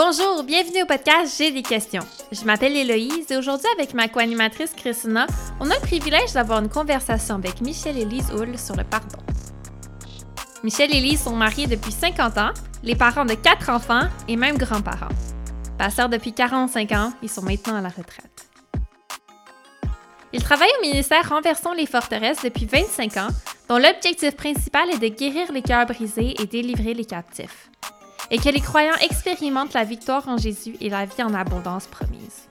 Bonjour, bienvenue au podcast J'ai des questions. Je m'appelle Héloïse et aujourd'hui avec ma co-animatrice Christina, on a le privilège d'avoir une conversation avec Michel et Lise Hull sur le pardon. Michel et Lise sont mariés depuis 50 ans, les parents de quatre enfants et même grands-parents. Passeurs depuis 45 ans, ils sont maintenant à la retraite. Ils travaillent au ministère Renversons les forteresses depuis 25 ans, dont l'objectif principal est de guérir les cœurs brisés et délivrer les captifs et que les croyants expérimentent la victoire en Jésus et la vie en abondance promise.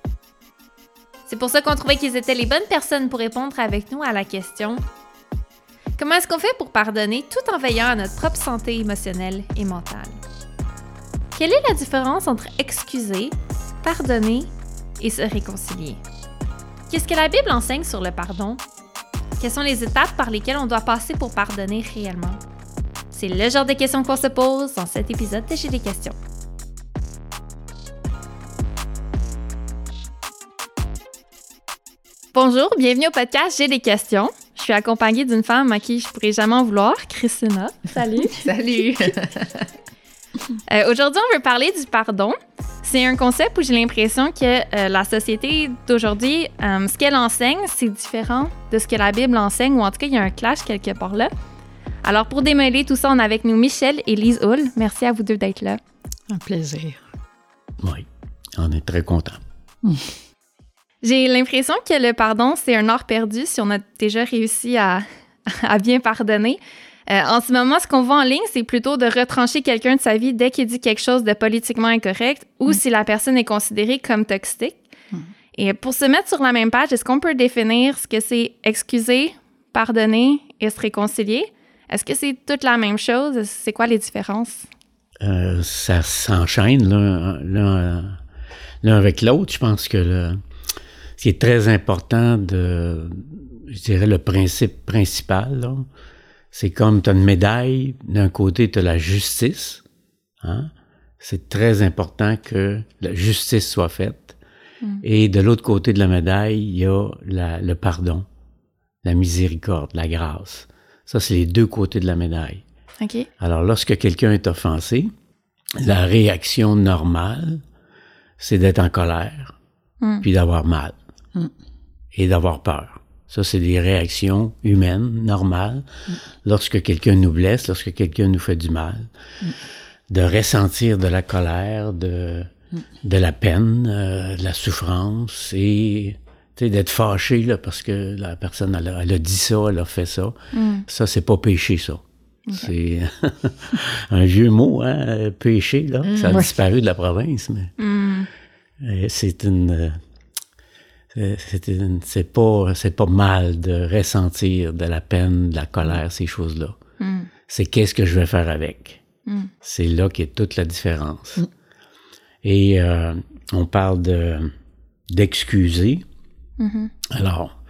C'est pour ça qu'on trouvait qu'ils étaient les bonnes personnes pour répondre avec nous à la question Comment est-ce qu'on fait pour pardonner tout en veillant à notre propre santé émotionnelle et mentale? Quelle est la différence entre excuser, pardonner et se réconcilier? Qu'est-ce que la Bible enseigne sur le pardon? Quelles sont les étapes par lesquelles on doit passer pour pardonner réellement? C'est le genre de questions qu'on se pose dans cet épisode de J'ai des questions. Bonjour, bienvenue au podcast J'ai des questions. Je suis accompagnée d'une femme à qui je pourrais jamais en vouloir, Christina. Salut. Salut. Euh, aujourd'hui, on veut parler du pardon. C'est un concept où j'ai l'impression que euh, la société d'aujourd'hui, euh, ce qu'elle enseigne, c'est différent de ce que la Bible enseigne, ou en tout cas, il y a un clash quelque part là. Alors, pour démêler tout ça, on a avec nous Michel et Lise Hull. Merci à vous deux d'être là. Un plaisir. Oui, on est très contents. J'ai l'impression que le pardon, c'est un art perdu si on a déjà réussi à, bien pardonner. Euh, en ce moment, ce qu'on voit en ligne, c'est plutôt de retrancher quelqu'un de sa vie dès qu'il dit quelque chose de politiquement incorrect ou mm. si la personne est considérée comme toxique. Mm. Et pour se mettre sur la même page, est-ce qu'on peut définir ce que c'est excuser, pardonner et se réconcilier? Est-ce que c'est toute la même chose? C'est quoi les différences? Euh, ça s'enchaîne l'un avec l'autre. Je pense que le, ce qui est très important de, je dirais, le principe principal, c'est comme tu as une médaille, d'un côté, tu as la justice. Hein? C'est très important que la justice soit faite. Hmm. Et de l'autre côté de la médaille, il y a le pardon, la miséricorde, la grâce. Ça, c'est les deux côtés de la médaille. Alors, lorsque quelqu'un est offensé, la réaction normale, c'est d'être en colère, hmm. puis d'avoir mal hmm. et d'avoir peur. Ça, c'est des réactions humaines, normales, hmm. lorsque quelqu'un nous blesse, lorsque quelqu'un nous fait du mal. De ressentir de la colère, de, de la peine, euh, de la souffrance et d'être fâché là, parce que la personne, elle a, dit ça, elle a fait ça. Mm. Ça, c'est pas péché, ça. C'est un vieux mot, hein, péché, là. Mm. ça a disparu de la province, mais mm. c'est une. C'est pas, pas mal de ressentir de la peine, de la colère, ces choses-là. C'est qu'est-ce que je vais faire avec? C'est là qu'est toute la différence. Et euh, on parle de d'excuser. Mm-hmm. Alors,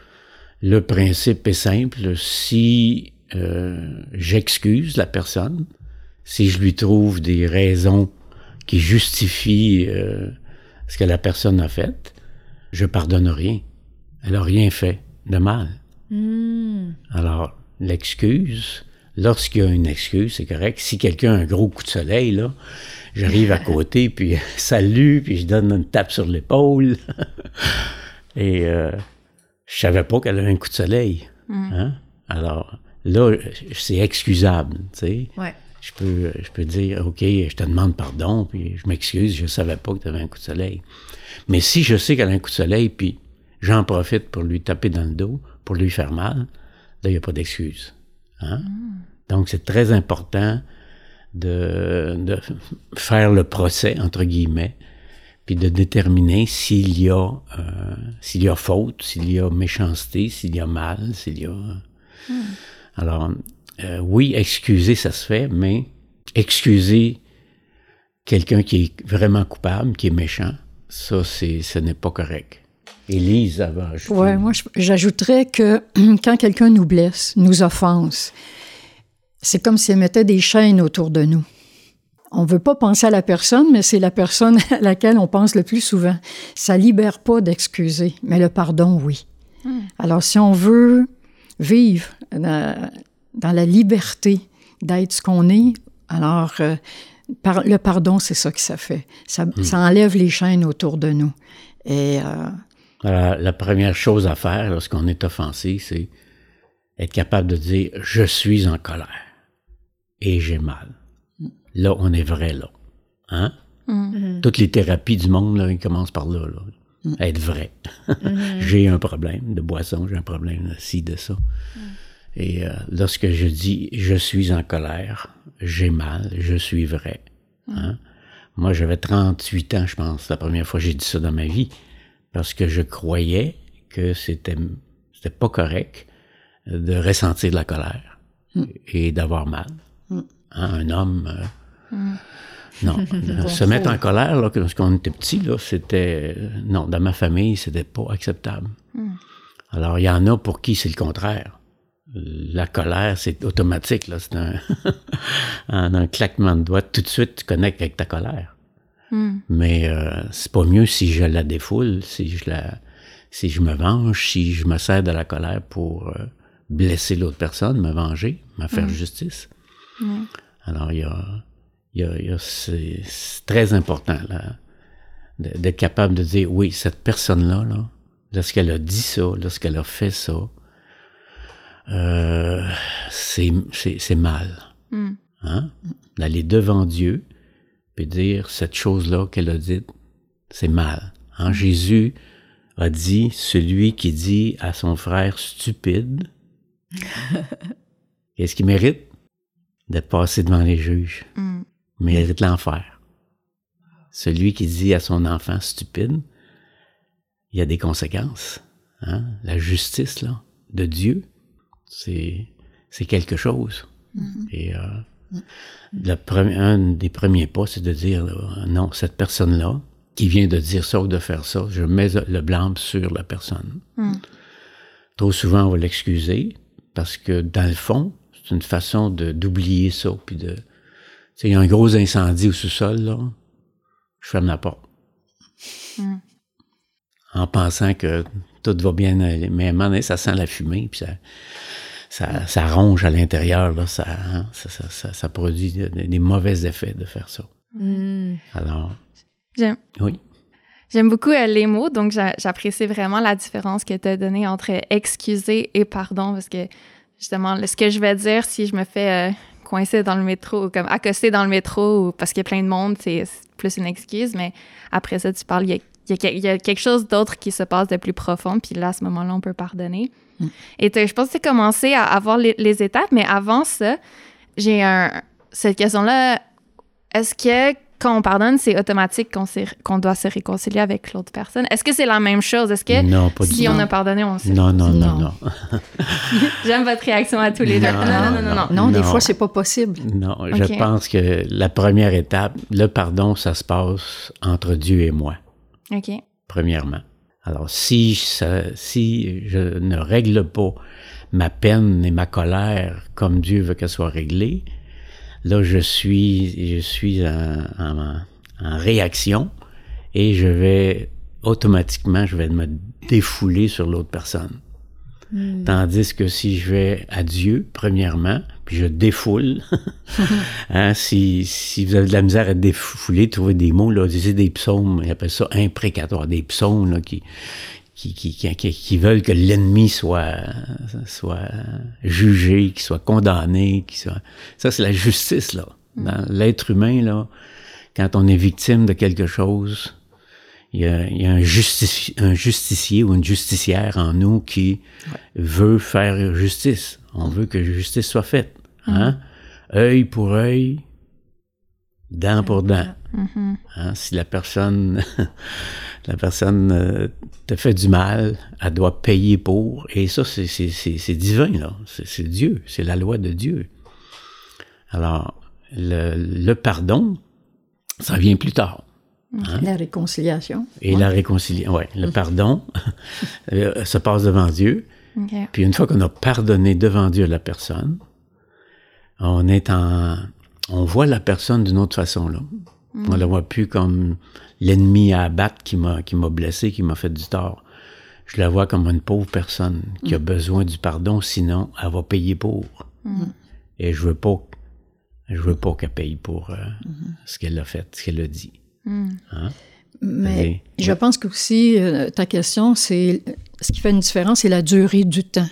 le principe est simple. Si euh, j'excuse la personne, si je lui trouve des raisons qui justifient euh, ce que la personne a fait, je pardonne rien. Elle n'a rien fait de mal. Mm. Alors, l'excuse, lorsqu'il y a une excuse, c'est correct. Si quelqu'un a un gros coup de soleil, là, j'arrive à côté, puis salut, puis je donne une tape sur l'épaule. Et euh, je savais pas qu'elle avait un coup de soleil. Mm. Hein? Alors là, c'est excusable, tu sais. Je peux, je peux dire, OK, je te demande pardon, puis je m'excuse, je savais pas que tu avais un coup de soleil. Mais si je sais qu'elle a un coup de soleil, puis j'en profite pour lui taper dans le dos, pour lui faire mal, là, il n'y a pas d'excuse. Hein? Mm. Donc, c'est très important de, de, faire le procès, entre guillemets, puis de déterminer s'il y a euh, s'il y a faute, s'il y a méchanceté, s'il y a mal, s'il y a. Hmm. Alors euh, oui, excuser ça se fait, mais excuser quelqu'un qui est vraiment coupable, qui est méchant, ça c'est ce n'est pas correct. Élise avant. Oui, moi j'ajouterais que quand quelqu'un nous blesse, nous offense, c'est comme s'il mettait des chaînes autour de nous on ne veut pas penser à la personne, mais c'est la personne à laquelle on pense le plus souvent. Ça libère pas d'excuser, mais le pardon, oui. Hmm. Alors, si on veut vivre dans, la liberté d'être ce qu'on est, alors euh, le pardon, c'est ça que ça fait. Ça, hmm. ça, enlève les chaînes autour de nous. Et euh, la première chose à faire lorsqu'on est offensé, c'est être capable de dire je suis en colère et j'ai mal. Là, on est vrai là. Hein? Mm-hmm. Toutes les thérapies du monde, là, ils commencent par là. là. Mm. Être vrai. Mm-hmm. j'ai un problème de boisson, j'ai un problème de ci, de ça. Mm. Et euh, lorsque je dis je suis en colère, j'ai mal, je suis vrai. Hein? Moi, j'avais 38 ans, je pense, la première fois que j'ai dit ça dans ma vie, parce que je croyais que c'était c'était pas correct de ressentir de la colère et d'avoir mal. Hein, un homme euh, non, se mettre en colère, là, lorsqu'on était petit, là, c'était... Non, dans ma famille, c'était pas acceptable. Hmm. Alors, il y en a pour qui c'est le contraire. La colère, c'est automatique, là. C'est un... un claquement de doigts, tout de suite, tu connectes avec ta colère. Hmm. Mais euh, c'est pas mieux si je la défoule, si je la... Si je me venge, si je me sers de la colère pour euh, blesser l'autre personne, me venger, me faire hmm. justice. Alors, il y a c'est très important là, d'être capable de dire oui, cette personne-là, là, lorsqu'elle a dit ça, lorsqu'elle a fait ça, euh, c'est mal. Mm. Hein? D'aller devant Dieu et dire cette chose-là qu'elle a dite, c'est mal. Hein? Mm. Jésus a dit, celui qui dit à son frère stupide, qu'est-ce qu'il mérite? D'être passé devant les juges? Mm mérite l'enfer. Celui qui dit à son enfant stupide, il y a des conséquences. Hein? La justice là, de Dieu, c'est, c'est quelque chose. Mm-hmm. Et euh, le premier, un des premiers pas, c'est de dire non, cette personne-là, qui vient de dire ça ou de faire ça, je mets le blâme sur la personne. Mm. Trop souvent, on va l'excuser parce que dans le fond, c'est une façon de, d'oublier ça, puis de, il y a un gros incendie au sous-sol, là, je ferme la porte. Hmm. En pensant que tout va bien aller. Mais à un moment donné, ça sent la fumée, puis ça, ça, ronge à l'intérieur, là, ça, hein, ça, ça, produit des, mauvais effets de faire ça. Hmm. Alors. J'aime. Oui. J'aime beaucoup euh, les mots, donc j'apprécie vraiment la différence que tu as donnée entre excuser et pardon, parce que justement, ce que je vais dire si je me fais euh, coincé dans le métro, comme accosté dans le métro, ou parce qu'il y a plein de monde, c'est plus une excuse, mais après ça, tu parles, il y a, quelque chose d'autre qui se passe de plus profond, puis là, à ce moment-là, on peut pardonner. Mm. Et je pense que c'est commencé à avoir les, les, étapes, mais avant ça, j'ai un, cette question-là, est-ce que quand on pardonne, c'est automatique qu'on doit se réconcilier avec l'autre personne. Est-ce que c'est la même chose? Est-ce que non, pas si on a pardonné, on se... Non, non, non, non. J'aime votre réaction à tous les deux. Non, non, non, non. Non, des fois, c'est pas possible. Non, je pense que la première étape, le pardon, ça se passe entre Dieu et moi. OK. Premièrement. Alors, si, si je ne règle pas ma peine et ma colère comme Dieu veut qu'elle soit réglée, Là, je suis, je suis en, réaction et je vais automatiquement, je vais me défouler sur l'autre personne. Hmm. Tandis que si je vais à Dieu, premièrement, puis je défoule, hein, si, si vous avez de la misère à défouler, trouver des mots, là, c'est des psaumes, ils appellent ça imprécatoire, des psaumes là, qui, qui, qui, qui, qui veulent que l'ennemi soit, soit jugé, qu'il soit condamné, qu'il soit... Ça, c'est la justice, là. Mm. Dans l'être humain, là, quand on est victime de quelque chose, il y a, il y a un, justici un, justicier ou une justicière en nous qui veut faire justice. On veut que justice soit faite. Hein? Mm. Œil pour œil, dent pour dent. Mm-hmm. Hein? Si la personne la personne euh, te fait du mal, elle doit payer pour. Et ça, c'est divin, là. C'est Dieu, c'est la loi de Dieu. Alors, le, pardon, ça vient plus tard. Hein? La réconciliation. Et la réconciliation, oui. Le pardon euh, se passe devant Dieu. Puis une fois qu'on a pardonné devant Dieu la personne, on est en... On voit la personne d'une autre façon, là. On la voit plus comme l'ennemi à abattre qui m'a, qui m'a blessé, qui m'a fait du tort. Je la vois comme une pauvre personne qui a mm. besoin du pardon, sinon elle va payer pour. Mm. Et je veux pas Je veux pas qu'elle paye pour euh, mm-hmm. ce qu'elle a fait, ce qu'elle a dit. Mm. Hein? Mais je pense que aussi euh, ta question, c'est ce qui fait une différence, c'est la durée du temps.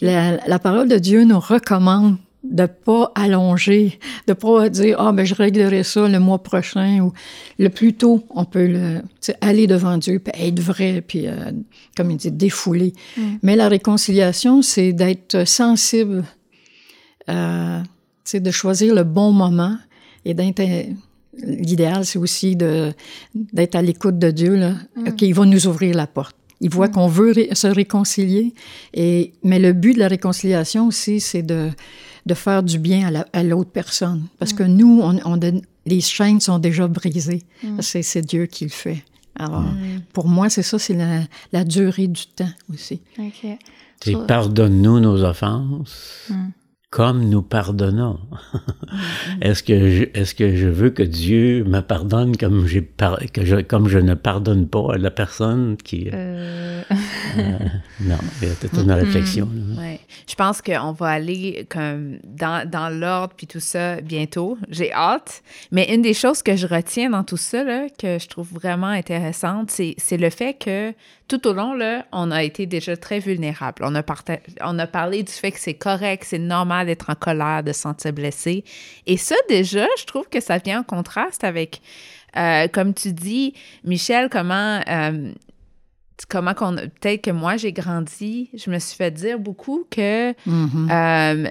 La, parole de Dieu nous recommande de pas allonger, de pas dire ah ben je réglerai ça le mois prochain ou le plus tôt on peut le, aller devant Dieu puis être vrai puis euh, comme il dit défouler. Mm. Mais la réconciliation c'est d'être sensible, euh, de choisir le bon moment et d'être l'idéal c'est aussi de d'être à l'écoute de Dieu là, mm. qu'il va nous ouvrir la porte. Il voit mm. qu'on veut se réconcilier et mais le but de la réconciliation aussi c'est de de faire du bien à l'autre personne. Parce que nous, on, les chaînes sont déjà brisées. Mm. C'est Dieu qui le fait. Alors, mm. pour moi, c'est ça, c'est la, durée du temps aussi. OK. pardonne-nous nos offenses. Mm comme nous pardonnons. est-ce que je, est-ce que je veux que Dieu me pardonne comme j'ai que je, comme je ne pardonne pas à la personne qui euh... euh non, c'est une réflexion. Ouais. Je pense qu'on va aller comme dans, dans l'ordre puis tout ça bientôt. J'ai hâte. Mais une des choses que je retiens dans tout ça là, que je trouve vraiment intéressante, c'est, c'est le fait que tout au long, là, on a été déjà très vulnérable. On a, on a parlé du fait que c'est correct, c'est normal d'être en colère, de se sentir blessé. Et ça, déjà, je trouve que ça vient en contraste avec, euh, comme tu dis, Michel, comment... Euh, comment qu'on peut-être que moi j'ai grandi, je me suis fait dire beaucoup que mm-hmm. euh,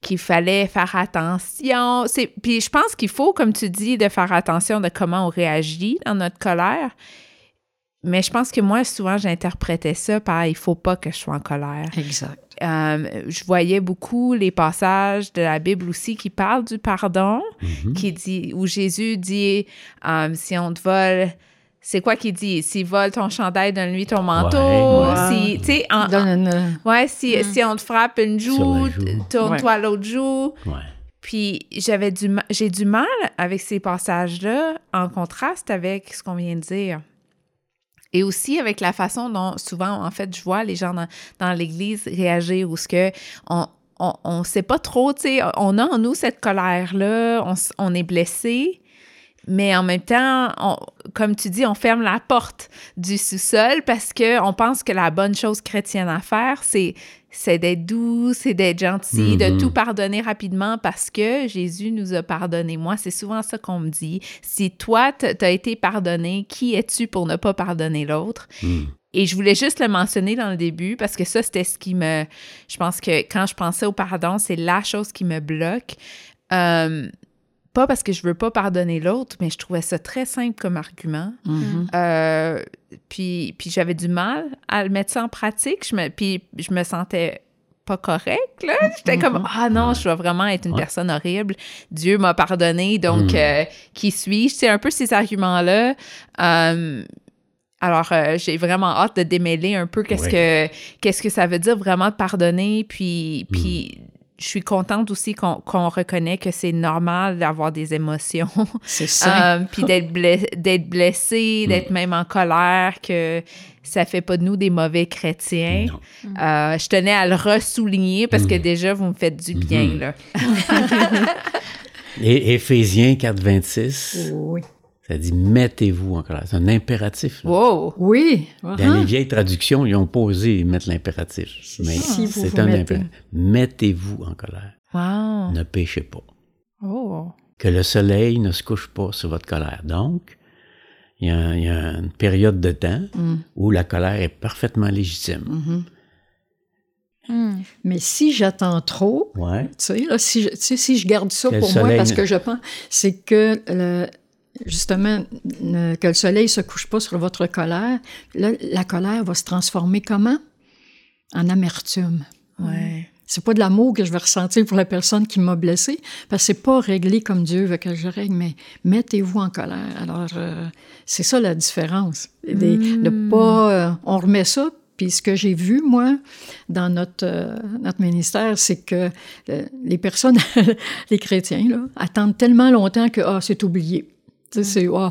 qu'il fallait faire attention. C'est puis je pense qu'il faut comme tu dis de faire attention de comment on réagit dans notre colère. Mais je pense que moi, souvent, j'interprétais ça par il faut pas que je sois en colère. Exact. Euh, je voyais beaucoup les passages de la Bible aussi qui parlent du pardon, mm-hmm. qui dit, où Jésus dit euh, si on te vole, c'est quoi qu'il dit? S'il vole ton chandail, donne-lui ton manteau. Si, tu sais, ouais, si, mm. si on te frappe une joue, tourne-toi l'autre joue. Puis j'avais du, j'ai du mal avec ces passages-là en contraste avec ce qu'on vient de dire. Et aussi avec la façon dont souvent, en fait, je vois les gens dans, l'Église réagir ou ce que on, on, sait pas trop, tu sais, on a en nous cette colère-là, on, on, est blessé, mais en même temps, comme tu dis, on ferme la porte du sous-sol parce qu'on pense que la bonne chose chrétienne à faire, c'est c'est d'être doux, c'est d'être gentil, de mm-hmm. tout pardonner rapidement parce que Jésus nous a pardonné. Moi, c'est souvent ça qu'on me dit. Si toi, t'as été pardonné, qui es-tu pour ne pas pardonner l'autre? Mm. Et je voulais juste le mentionner dans le début parce que ça, c'était ce qui me... Je pense que quand je pensais au pardon, c'est la chose qui me bloque. Euh, pas parce que je veux pas pardonner l'autre, mais je trouvais ça très simple comme argument. Mm-hmm. Euh, puis puis j'avais du mal à le mettre ça en pratique. Je me, puis je me sentais pas correct, là. J'étais comme, mm-hmm. ah non, je dois vraiment être une personne horrible. Dieu m'a pardonné, donc mm. euh, qui suis-je? C'est un peu ces arguments-là. Euh, alors, j'ai vraiment hâte de démêler un peu qu'est-ce que qu'est-ce que ça veut dire vraiment de pardonner, puis, puis mm je suis contente aussi qu'on reconnaît que c'est normal d'avoir des émotions. C'est ça. Euh, puis d'être blessé, mm. d'être même en colère, que ça fait pas de nous des mauvais chrétiens. Euh, je tenais à le ressouligner parce que mm. déjà, vous me faites du bien, mm-hmm. là. Et Éphésiens 4, 26. Oui. Ça dit mettez-vous en colère. C'est un impératif. Wow! Oui! Dans les uh-huh. vieilles traductions, ils ont posé mettre l'impératif. Mais c'est un impératif. Mettez-vous en colère. Wow! Ne péchez pas. Oh! Que le soleil ne se couche pas sur votre colère. Donc, il y a, une période de temps mm. où la colère est parfaitement légitime. Mm-hmm. Mm. Mais si j'attends trop, ouais. tu sais, là, si, je, si je garde ça pour moi, parce que je pense, c'est que le, justement, que le soleil ne se couche pas sur votre colère, là, la colère va se transformer comment? En amertume. Ouais. C'est pas de l'amour que je vais ressentir pour la personne qui m'a blessé, parce que c'est pas réglé comme Dieu veut que je règle, mais mettez-vous en colère. Alors, euh, c'est ça la différence. De hmm. pas, euh, on remet ça, puis ce que j'ai vu, moi, dans notre, euh, notre ministère, c'est que les personnes, les chrétiens, là, attendent tellement longtemps que, ah, c'est oublié. C'est, oh,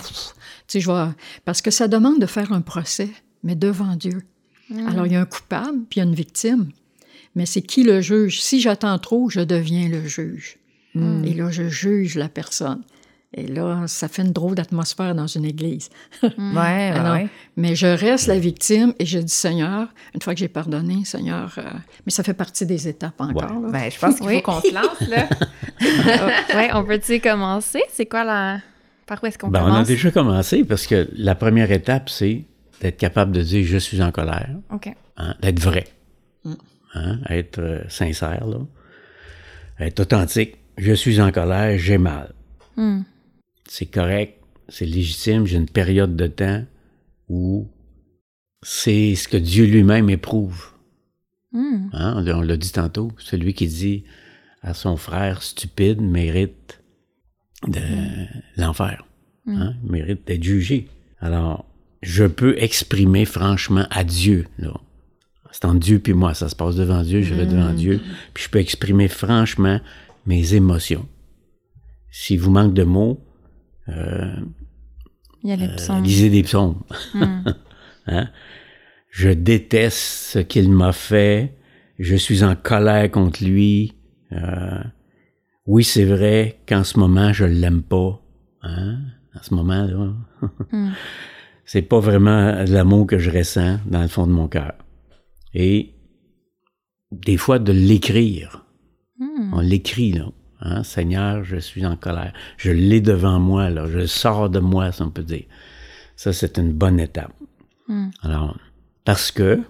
je vois, parce que ça demande de faire un procès, mais devant Dieu. Mm. Alors, il y a un coupable, puis il y a une victime. Mais c'est qui le juge? Si j'attends trop, je deviens le juge. Mm. Et là, je juge la personne. Et là, ça fait une drôle d'atmosphère dans une église. Mm. ouais, ouais, Mais je reste la victime et je dis, Seigneur, une fois que j'ai pardonné, Seigneur, euh, mais ça fait partie des étapes encore. Ben, je pense qu'il faut qu'on se lance, là. oui, on peut-tu commencer? C'est quoi la... Par où est-ce qu'on ben, commence? On a déjà commencé parce que la première étape, c'est d'être capable de dire, je suis en colère. OK. Hein, d'être vrai. Mm. Hein, être euh, sincère, là. Être authentique. Je suis en colère, j'ai mal. Mm c'est correct, c'est légitime, j'ai une période de temps où c'est ce que Dieu lui-même éprouve. Hmm. Hein? On l'a dit tantôt, celui qui dit à son frère stupide mérite de l'enfer, hmm. hein? mérite d'être jugé. Alors, je peux exprimer franchement à Dieu, là. C'est entre Dieu puis moi, ça se passe devant Dieu, je vais devant hmm. Dieu, puis je peux exprimer franchement mes émotions. S'il vous manque de mots, euh, Il y a les euh, psaumes. lisez des psaumes. Hein? Je déteste ce qu'il m'a fait. Je suis en colère contre lui. Euh, oui, c'est vrai qu'en ce moment, je l'aime pas. Hein? En ce moment-là. Hmm. C'est pas vraiment l'amour que je ressens dans le fond de mon cœur. Et des fois, de l'écrire. Hmm. On l'écrit, là. Hein, Seigneur, je suis en colère. Je l'ai devant moi, là. Je sors de moi, si on peut dire. Ça, c'est une bonne étape. Hmm. Alors, parce que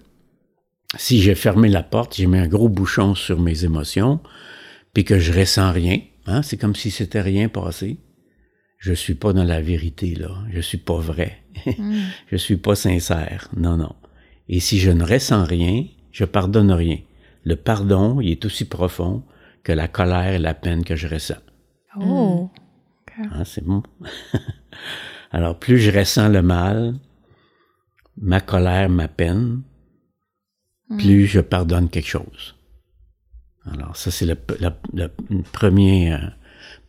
si j'ai fermé la porte, j'ai mis un gros bouchon sur mes émotions, puis que je ressens rien, hein, c'est comme si c'était rien passé. Je suis pas dans la vérité, là. Je suis pas vrai. Hmm. je suis pas sincère. Non, non. Et si je ne ressens rien, je pardonne rien. Le pardon, il est aussi profond que la colère et la peine que je ressens. Oh. Ah, c'est bon. Alors, plus je ressens le mal, ma colère, ma peine, hmm. plus je pardonne quelque chose. Alors, ça, c'est la, première,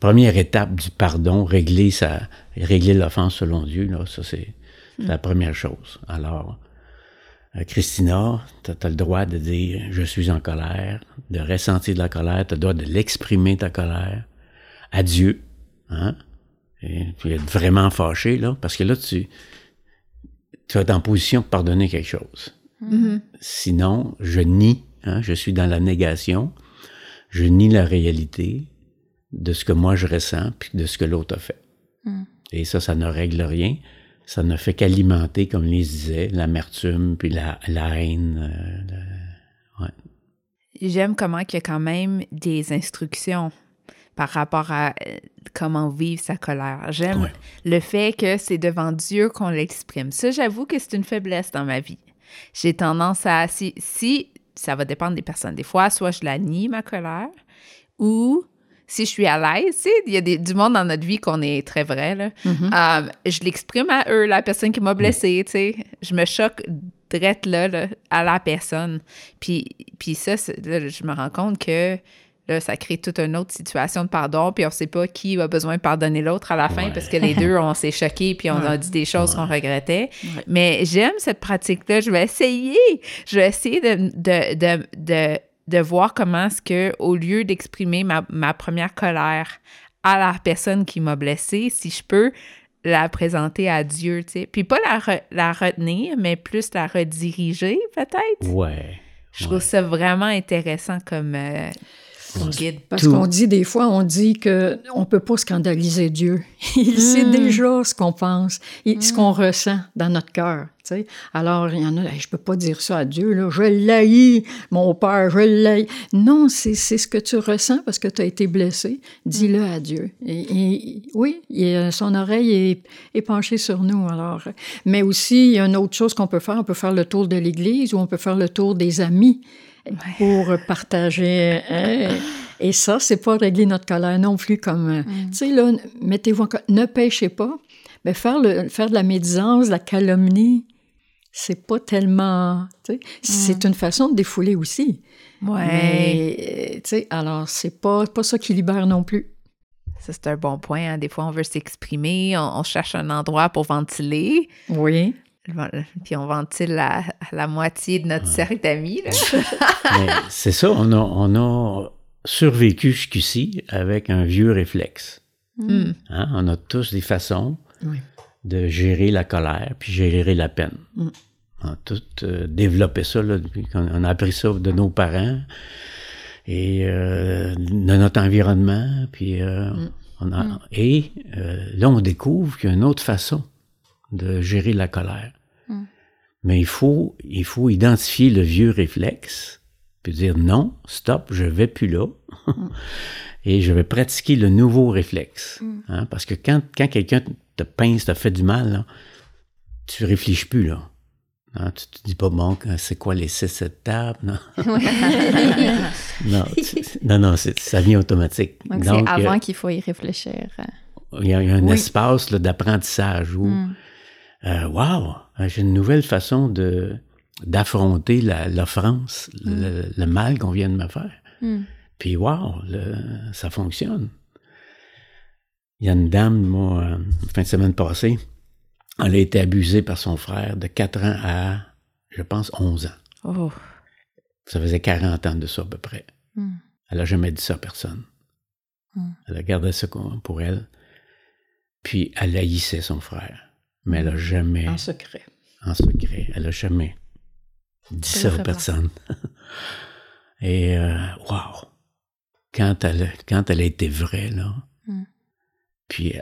première étape du pardon, régler, sa, régler l'offense selon Dieu. Là, ça, c'est la première chose. Alors, euh, Christina, tu as, le droit de dire je suis en colère, de ressentir de la colère, tu as le droit de l'exprimer ta colère à Dieu. Hein? Et puis être vraiment fâché, là, parce que là, tu, tu es en position de pardonner quelque chose. Mm-hmm. Sinon, je nie, hein, je suis dans la négation, je nie la réalité de ce que moi je ressens, puis de ce que l'autre a fait. Mm. Et ça, ça ne règle rien ça ne fait qu'alimenter, comme Lise disait, l'amertume puis la, haine. Euh, J'aime comment il y a quand même des instructions par rapport à euh, comment vivre sa colère. J'aime le fait que c'est devant Dieu qu'on l'exprime. Ça, j'avoue que c'est une faiblesse dans ma vie. J'ai tendance à, si, si, ça va dépendre des personnes. Des fois, soit je la nie, ma colère, ou si je suis à l'aise, il y a des, du monde dans notre vie qu'on est très vrai, là. Mm-hmm. Euh, je l'exprime à eux, la personne qui m'a blessée, tu sais. Je me choque drette là, à la personne. Puis, puis ça, là, je me rends compte que là, ça crée toute une autre situation de pardon, puis on sait pas qui a besoin de pardonner l'autre à la fin parce que les deux, on s'est choqués puis on a dit des choses qu'on regrettait. Mais j'aime cette pratique-là. Je vais essayer. Je vais essayer de, de, de de voir comment est-ce que, au lieu d'exprimer ma, ma, première colère à la personne qui m'a blessée, si je peux la présenter à Dieu, tu sais. Puis pas la, la retenir, mais plus la rediriger, peut-être. Ouais. Je trouve ça vraiment intéressant comme, euh, guide. Parce qu'on dit des fois, on dit que on peut pas scandaliser Dieu. Il sait hmm. déjà ce qu'on pense, et ce hmm. qu'on ressent dans notre cœur. Alors, il y en a, je peux pas dire ça à Dieu, là, je l'haïs, mon père, je l'haïs. Non, c'est ce que tu ressens parce que tu as été blessé. Dis-le à Dieu. Et, oui, son oreille est, est, penchée sur nous. Alors, mais aussi, il y a une autre chose qu'on peut faire. On peut faire le tour de l'Église ou on peut faire le tour des amis pour partager. Hein. Et ça, c'est pas régler notre colère non plus comme, mm. tu sais, là, mettez-vous ne pêchez pas. Mais faire, le, faire de la médisance, de la calomnie, c'est pas tellement. C'est une façon de défouler aussi. Ouais. Mais, tu sais, alors, c'est pas, pas ça qui libère non plus. Ça, c'est un bon point. Hein. Des fois, on veut s'exprimer, on, cherche un endroit pour ventiler. Oui. Puis on ventile la, la moitié de notre cercle d'amis. c'est ça, on a, on a survécu jusqu'ici avec un vieux réflexe. Hmm. Hein? On a tous des façons de gérer la colère puis gérer la peine. Mm. On a tout euh, développé ça là, depuis qu'on on a appris ça de nos parents et euh, de notre environnement. Puis, euh, Mm. on a, Et euh, là, on découvre qu'il y a une autre façon de gérer la colère. Mm. Mais il faut, il faut identifier le vieux réflexe, puis dire non, stop, je vais plus là. Et je vais pratiquer le nouveau réflexe. Hein, parce que quand, quand quelqu'un te pince, te fait du mal, là, tu réfléchis plus, là. Hein, tu te dis pas, bon, c'est quoi les six étapes? Non, non, tu- non, ça vient automatique. Donc, Donc, c'est avant euh, qu'il faut y réfléchir. il y a, il y a un Oui. espace là, d'apprentissage où, Mm. Euh, wow, j'ai une nouvelle façon de d'affronter la- l'offense, le, le mal qu'on vient de me faire. Mm. Puis, wow, le- ça fonctionne. Il y a une dame, moi, euh, fin de semaine passée, elle a été abusée par son frère de 4 ans à, je pense, 11 ans. Oh. Ça faisait 40 ans de ça à peu près. Mm. Elle n'a jamais dit ça à personne. Mm. Elle a gardé ça pour elle. Puis elle haïssait son frère. Mais elle n'a jamais, En secret. en secret, elle n'a jamais dit Ça à personne. Et euh, wow! Quand elle, quand elle a été vraie, là, Mm. puis euh,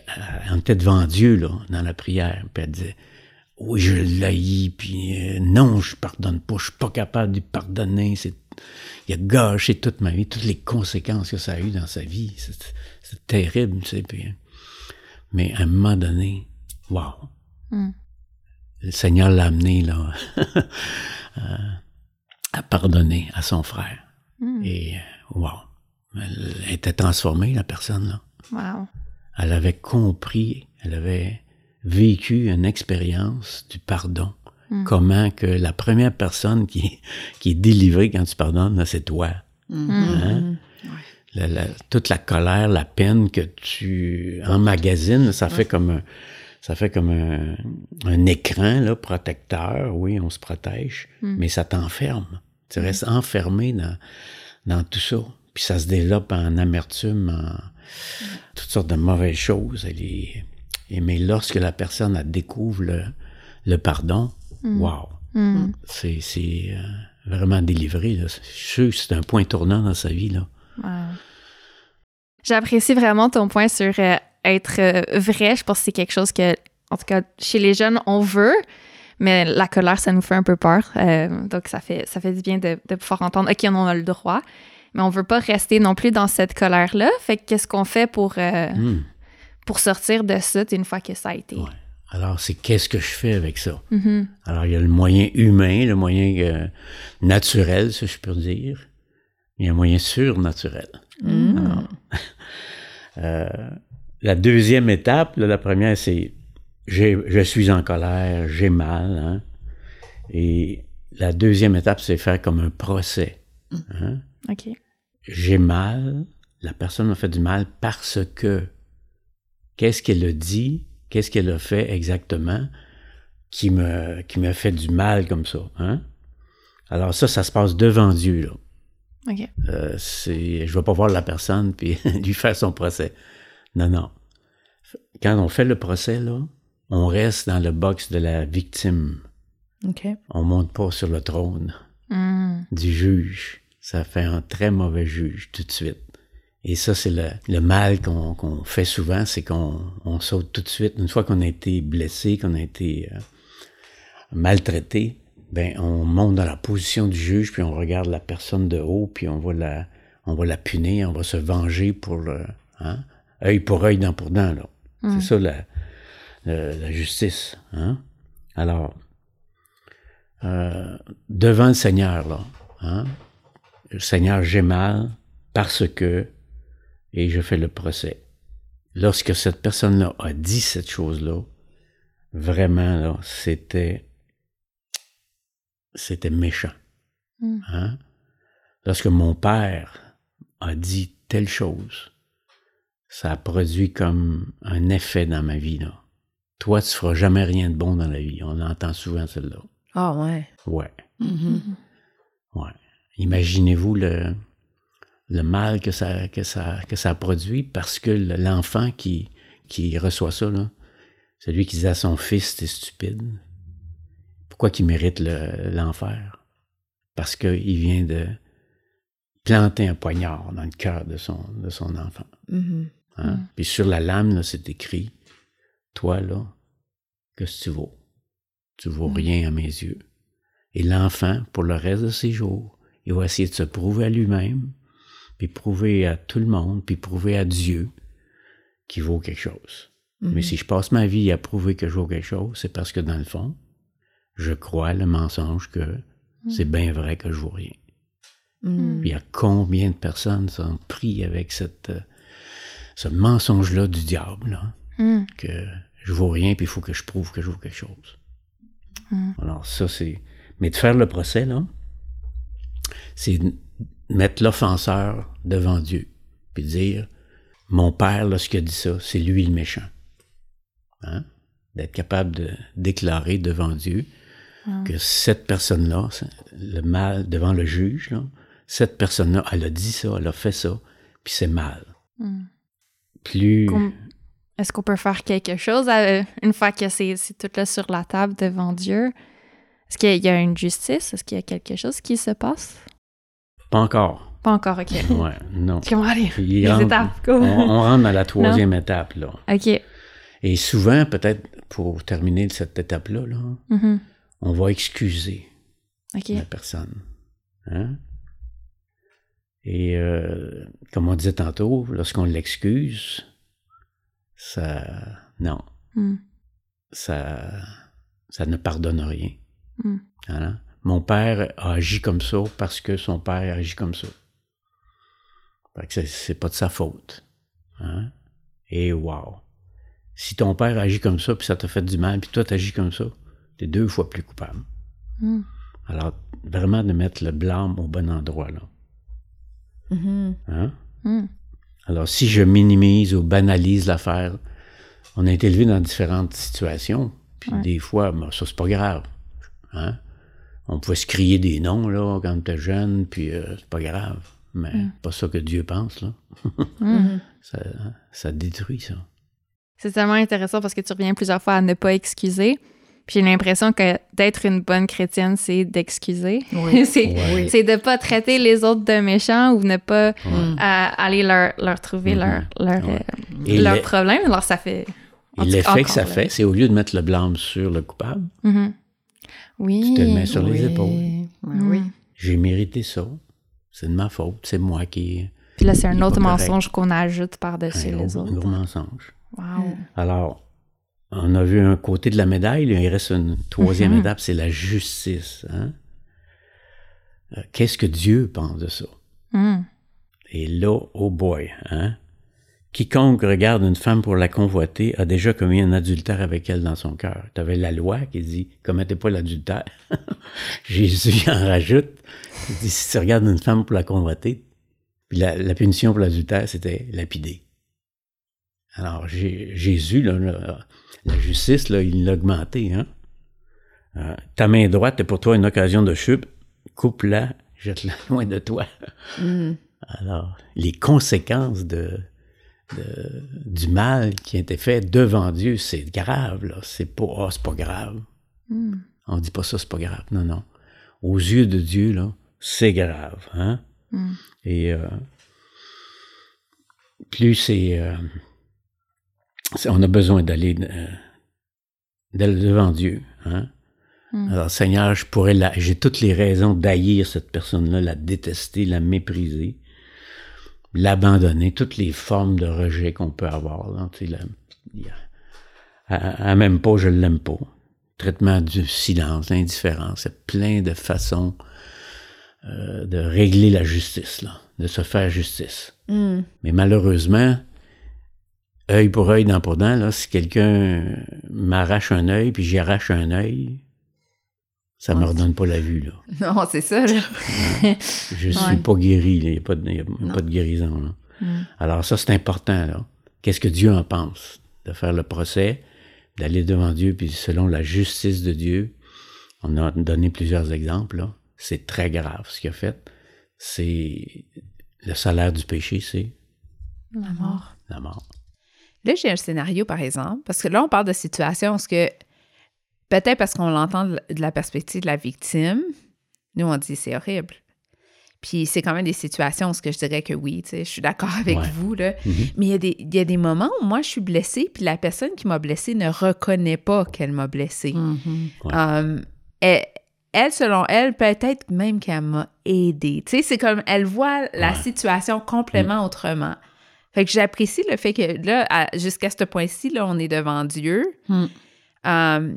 on était devant Dieu, là, dans la prière, puis elle disait, oui, je l'haïs, puis euh, non, je pardonne pas, je suis pas capable de pardonner, c'est, il a gâché toute ma vie, toutes les conséquences que ça a eu dans sa vie, c'est, terrible, tu sais, puis, mais à un moment donné, wow! Mm. Le Seigneur l'a amené, là, euh, à pardonner à son frère. Mm. Et, euh, wow! Elle était transformée, la personne, là Wow. elle avait compris, elle avait vécu une expérience du pardon. Mm. Comment que la première personne qui, qui est délivrée quand tu pardonnes, c'est toi. Mm. Hein? La- la- toute la colère, la peine que tu emmagasines, ça fait comme un, ça fait comme un, un écran là, protecteur. Oui, on se protège, Mm. mais ça t'enferme. Tu restes enfermé dans, dans tout ça. Puis ça se développe en amertume, en toutes sortes de mauvaises choses. Elle est- et mais lorsque la personne elle découvre le, le pardon, wow, Mm. c'est c'est, euh, vraiment délivré. Là. Je suis sûr que c'est un point tournant dans sa vie. Là. Wow. J'apprécie vraiment ton point sur euh, être euh, vrai. Je pense que c'est quelque chose que, en tout cas, chez les jeunes, on veut, mais la colère, ça nous fait un peu peur. Euh, donc, ça fait, ça fait du bien de, de pouvoir entendre, OK, on en a le droit, mais on veut pas rester non plus dans cette colère-là. Fait que qu'est-ce qu'on fait pour, euh, Hmm. pour sortir de ça une fois que ça a été? Ouais. Alors, c'est qu'est-ce que je fais avec ça? Mhm. Alors, il y a le moyen humain, le moyen euh, naturel, si je peux dire. Il y a un moyen surnaturel. Alors, euh, la deuxième étape, là, la première, c'est je suis en colère, j'ai mal. hein. Et la deuxième étape, c'est faire comme un procès. hein. OK. J'ai mal, la personne m'a fait du mal parce que qu'est-ce qu'elle a dit, qu'est-ce qu'elle a fait exactement qui me, qui m'a fait du mal comme ça. Hein? Alors ça, ça se passe devant Dieu. Là. OK. Euh, je vais pas voir la personne puis lui faire son procès. Non, non. Quand on fait le procès, là, on reste dans le box de la victime. OK. On monte pas sur le trône Mm. du juge. Ça fait un très mauvais juge tout de suite. Et ça, c'est le, le mal qu'on fait souvent, c'est qu'on on saute tout de suite. Une fois qu'on a été blessé, qu'on a été euh, maltraité, ben on monte dans la position du juge, puis on regarde la personne de haut, puis on va la, on va la punir, on va se venger pour le, hein, œil pour œil, dent pour dent, là. Mm. C'est ça la, la, la justice, hein? Alors, euh, devant le Seigneur, là, hein, le Seigneur, j'ai mal parce que, et je fais le procès. Lorsque cette personne-là a dit cette chose-là, vraiment, là, c'était, c'était méchant. Mm. Hein? Lorsque mon père a dit telle chose, ça a produit comme un effet dans ma vie, là. Toi, tu feras jamais rien de bon dans la vie. On entend souvent celle-là. Ah ouais. Ouais. Mhm. Ouais. Imaginez-vous le, le mal que ça, que ça, que ça produit parce que l'enfant qui, qui reçoit ça, là, celui qui dit à son fils, t'es stupide. Pourquoi qu'il mérite l'enfer? parce qu'il vient de planter un poignard dans le cœur de son, de son enfant. Mm-hmm. Hein? Mm. Puis sur la lame, c'est écrit, toi, là, qu'est-ce que tu vaux? Tu vaux mm. rien à mes yeux. Et l'enfant, pour le reste de ses jours, il va essayer de se prouver à lui-même, puis prouver à tout le monde, puis prouver à Dieu qu'il vaut quelque chose. Mais mm-hmm. si je passe ma vie à prouver que je vaux quelque chose, c'est parce que dans le fond, je crois le mensonge que c'est bien vrai que je vaux rien. Il y a combien de personnes sont pris avec cette, euh, ce mensonge-là du diable, que je vaux rien, puis il faut que je prouve que je vaux quelque chose. Alors ça, c'est... Mais de faire le procès, là, c'est mettre l'offenseur devant Dieu, puis dire, mon père, lorsqu'il a dit ça, c'est lui le méchant. Hein? D'être capable de déclarer devant Dieu que cette personne-là, le mal devant le juge, là, cette personne-là, elle a dit ça, elle a fait ça, puis c'est mal. Hmm. Plus. Est-ce qu'on peut faire quelque chose euh, une fois que c'est tout là sur la table devant Dieu? Est-ce qu'il y a une justice? Est-ce qu'il y a quelque chose qui se passe? Pas encore. Pas encore, OK. Ouais, non. Comment aller? Les étapes, on, on, rentre dans la troisième étape, là. OK. Et souvent, peut-être pour terminer cette étape-là, là, mm-hmm. on va excuser la personne. Hein? Et euh, comme on disait tantôt, lorsqu'on l'excuse, ça. Non. Mm. Ça, ça ne pardonne rien. Mm. Mon père a agi comme ça parce que son père a agi comme ça. c'est pas de sa faute. Hein? Et wow. Si ton père agit comme ça, puis ça t'a fait du mal, puis toi t'agis comme ça, t'es deux fois plus coupable. Mm. Alors, vraiment de mettre le blâme au bon endroit, là. Mm-hmm. Hein? Mm. Alors, si je minimise ou banalise l'affaire, on a été élevé dans différentes situations, puis des fois, ben, ça, c'est pas grave. Hein? On pouvait se crier des noms, là, quand t'es jeune, puis euh, c'est pas grave. Mais mm. pas ça que Dieu pense, là. Mm-hmm. ça, ça détruit, ça. C'est tellement intéressant parce que tu reviens plusieurs fois à ne pas excuser. Puis j'ai l'impression que d'être une bonne chrétienne, c'est d'excuser. c'est de ne pas traiter les autres de méchants ou ne pas euh, aller leur, leur trouver leur, mm-hmm. leur, euh, problème. Alors ça fait... Et l'effet que ça fait, c'est au lieu de mettre le blâme sur le coupable, mm-hmm. oui, tu te le mets sur les épaules. oui. J'ai mérité ça. C'est de ma faute. C'est moi qui... Puis là, c'est un autre mensonge qu'on ajoute par-dessus les autres. Un gros mensonge. Wow. Alors, on a vu un côté de la médaille, il reste une troisième mhm. étape, c'est la justice. Hein? Euh, qu'est-ce que Dieu pense de ça? Mhm. Et là, oh boy, hein? Quiconque regarde une femme pour la convoiter a déjà commis un adultère avec elle dans son cœur. Tu avais la loi qui dit commettez pas l'adultère. Jésus en rajoute. Il dit si tu regardes une femme pour la convoiter, puis la, la punition pour l'adultère, c'était lapider. Alors Jésus, là, là la justice, là, il l'a augmenté. Hein? Euh, ta main droite est pour toi une occasion de chute, coupe-la, jette-la loin de toi. Mm. Alors, les conséquences de, du mal qui a été fait devant Dieu, c'est grave. Là. C'est pas, oh, c'est pas grave. Mm. On dit pas ça, c'est pas grave. Non, non. Aux yeux de Dieu, là, c'est grave. Hein? Mm. Et euh, plus c'est euh, on a besoin d'aller euh, devant Dieu. Hein? Hmm. Alors, Seigneur, je pourrais la, j'ai toutes les raisons d'haïr cette personne-là, la détester, la mépriser, l'abandonner, toutes les formes de rejet qu'on peut avoir. Là, à, même pas, je l'aime pas. Traitement du silence, l'indifférence, c'est plein de façons euh, de régler la justice, là, de se faire justice. Hmm. Mais malheureusement, œil pour œil, dent pour dent, là, si quelqu'un m'arrache un œil puis j'arrache un œil, ça ne me redonne pas la vue. Là. Non, c'est ça. Là. je ne suis pas guéri, il n'y a, pas de, guérison. Là. Mm. Alors ça, c'est important. Là. Qu'est-ce que Dieu en pense? De faire le procès, d'aller devant Dieu, puis selon la justice de Dieu, on a donné plusieurs exemples. C'est très grave ce qu'il a fait. C'est le salaire du péché, c'est la mort. La mort. Là, j'ai un scénario, par exemple, parce que là, on parle de situations où que peut-être parce qu'on l'entend de la perspective de la victime, nous, on dit c'est horrible. Puis c'est quand même des situations où je dirais que oui, je suis d'accord avec vous. Là. Mm-hmm. Mais il y, a des, il y, a des moments où moi, je suis blessée, puis la personne qui m'a blessée ne reconnaît pas qu'elle m'a blessée. Um, elle, selon elle, peut-être même qu'elle m'a aidée. Tu sais, c'est comme, elle voit la situation complètement mm. autrement. Fait que j'apprécie le fait que là, jusqu'à ce point-ci, là, on est devant Dieu. Mm. Um,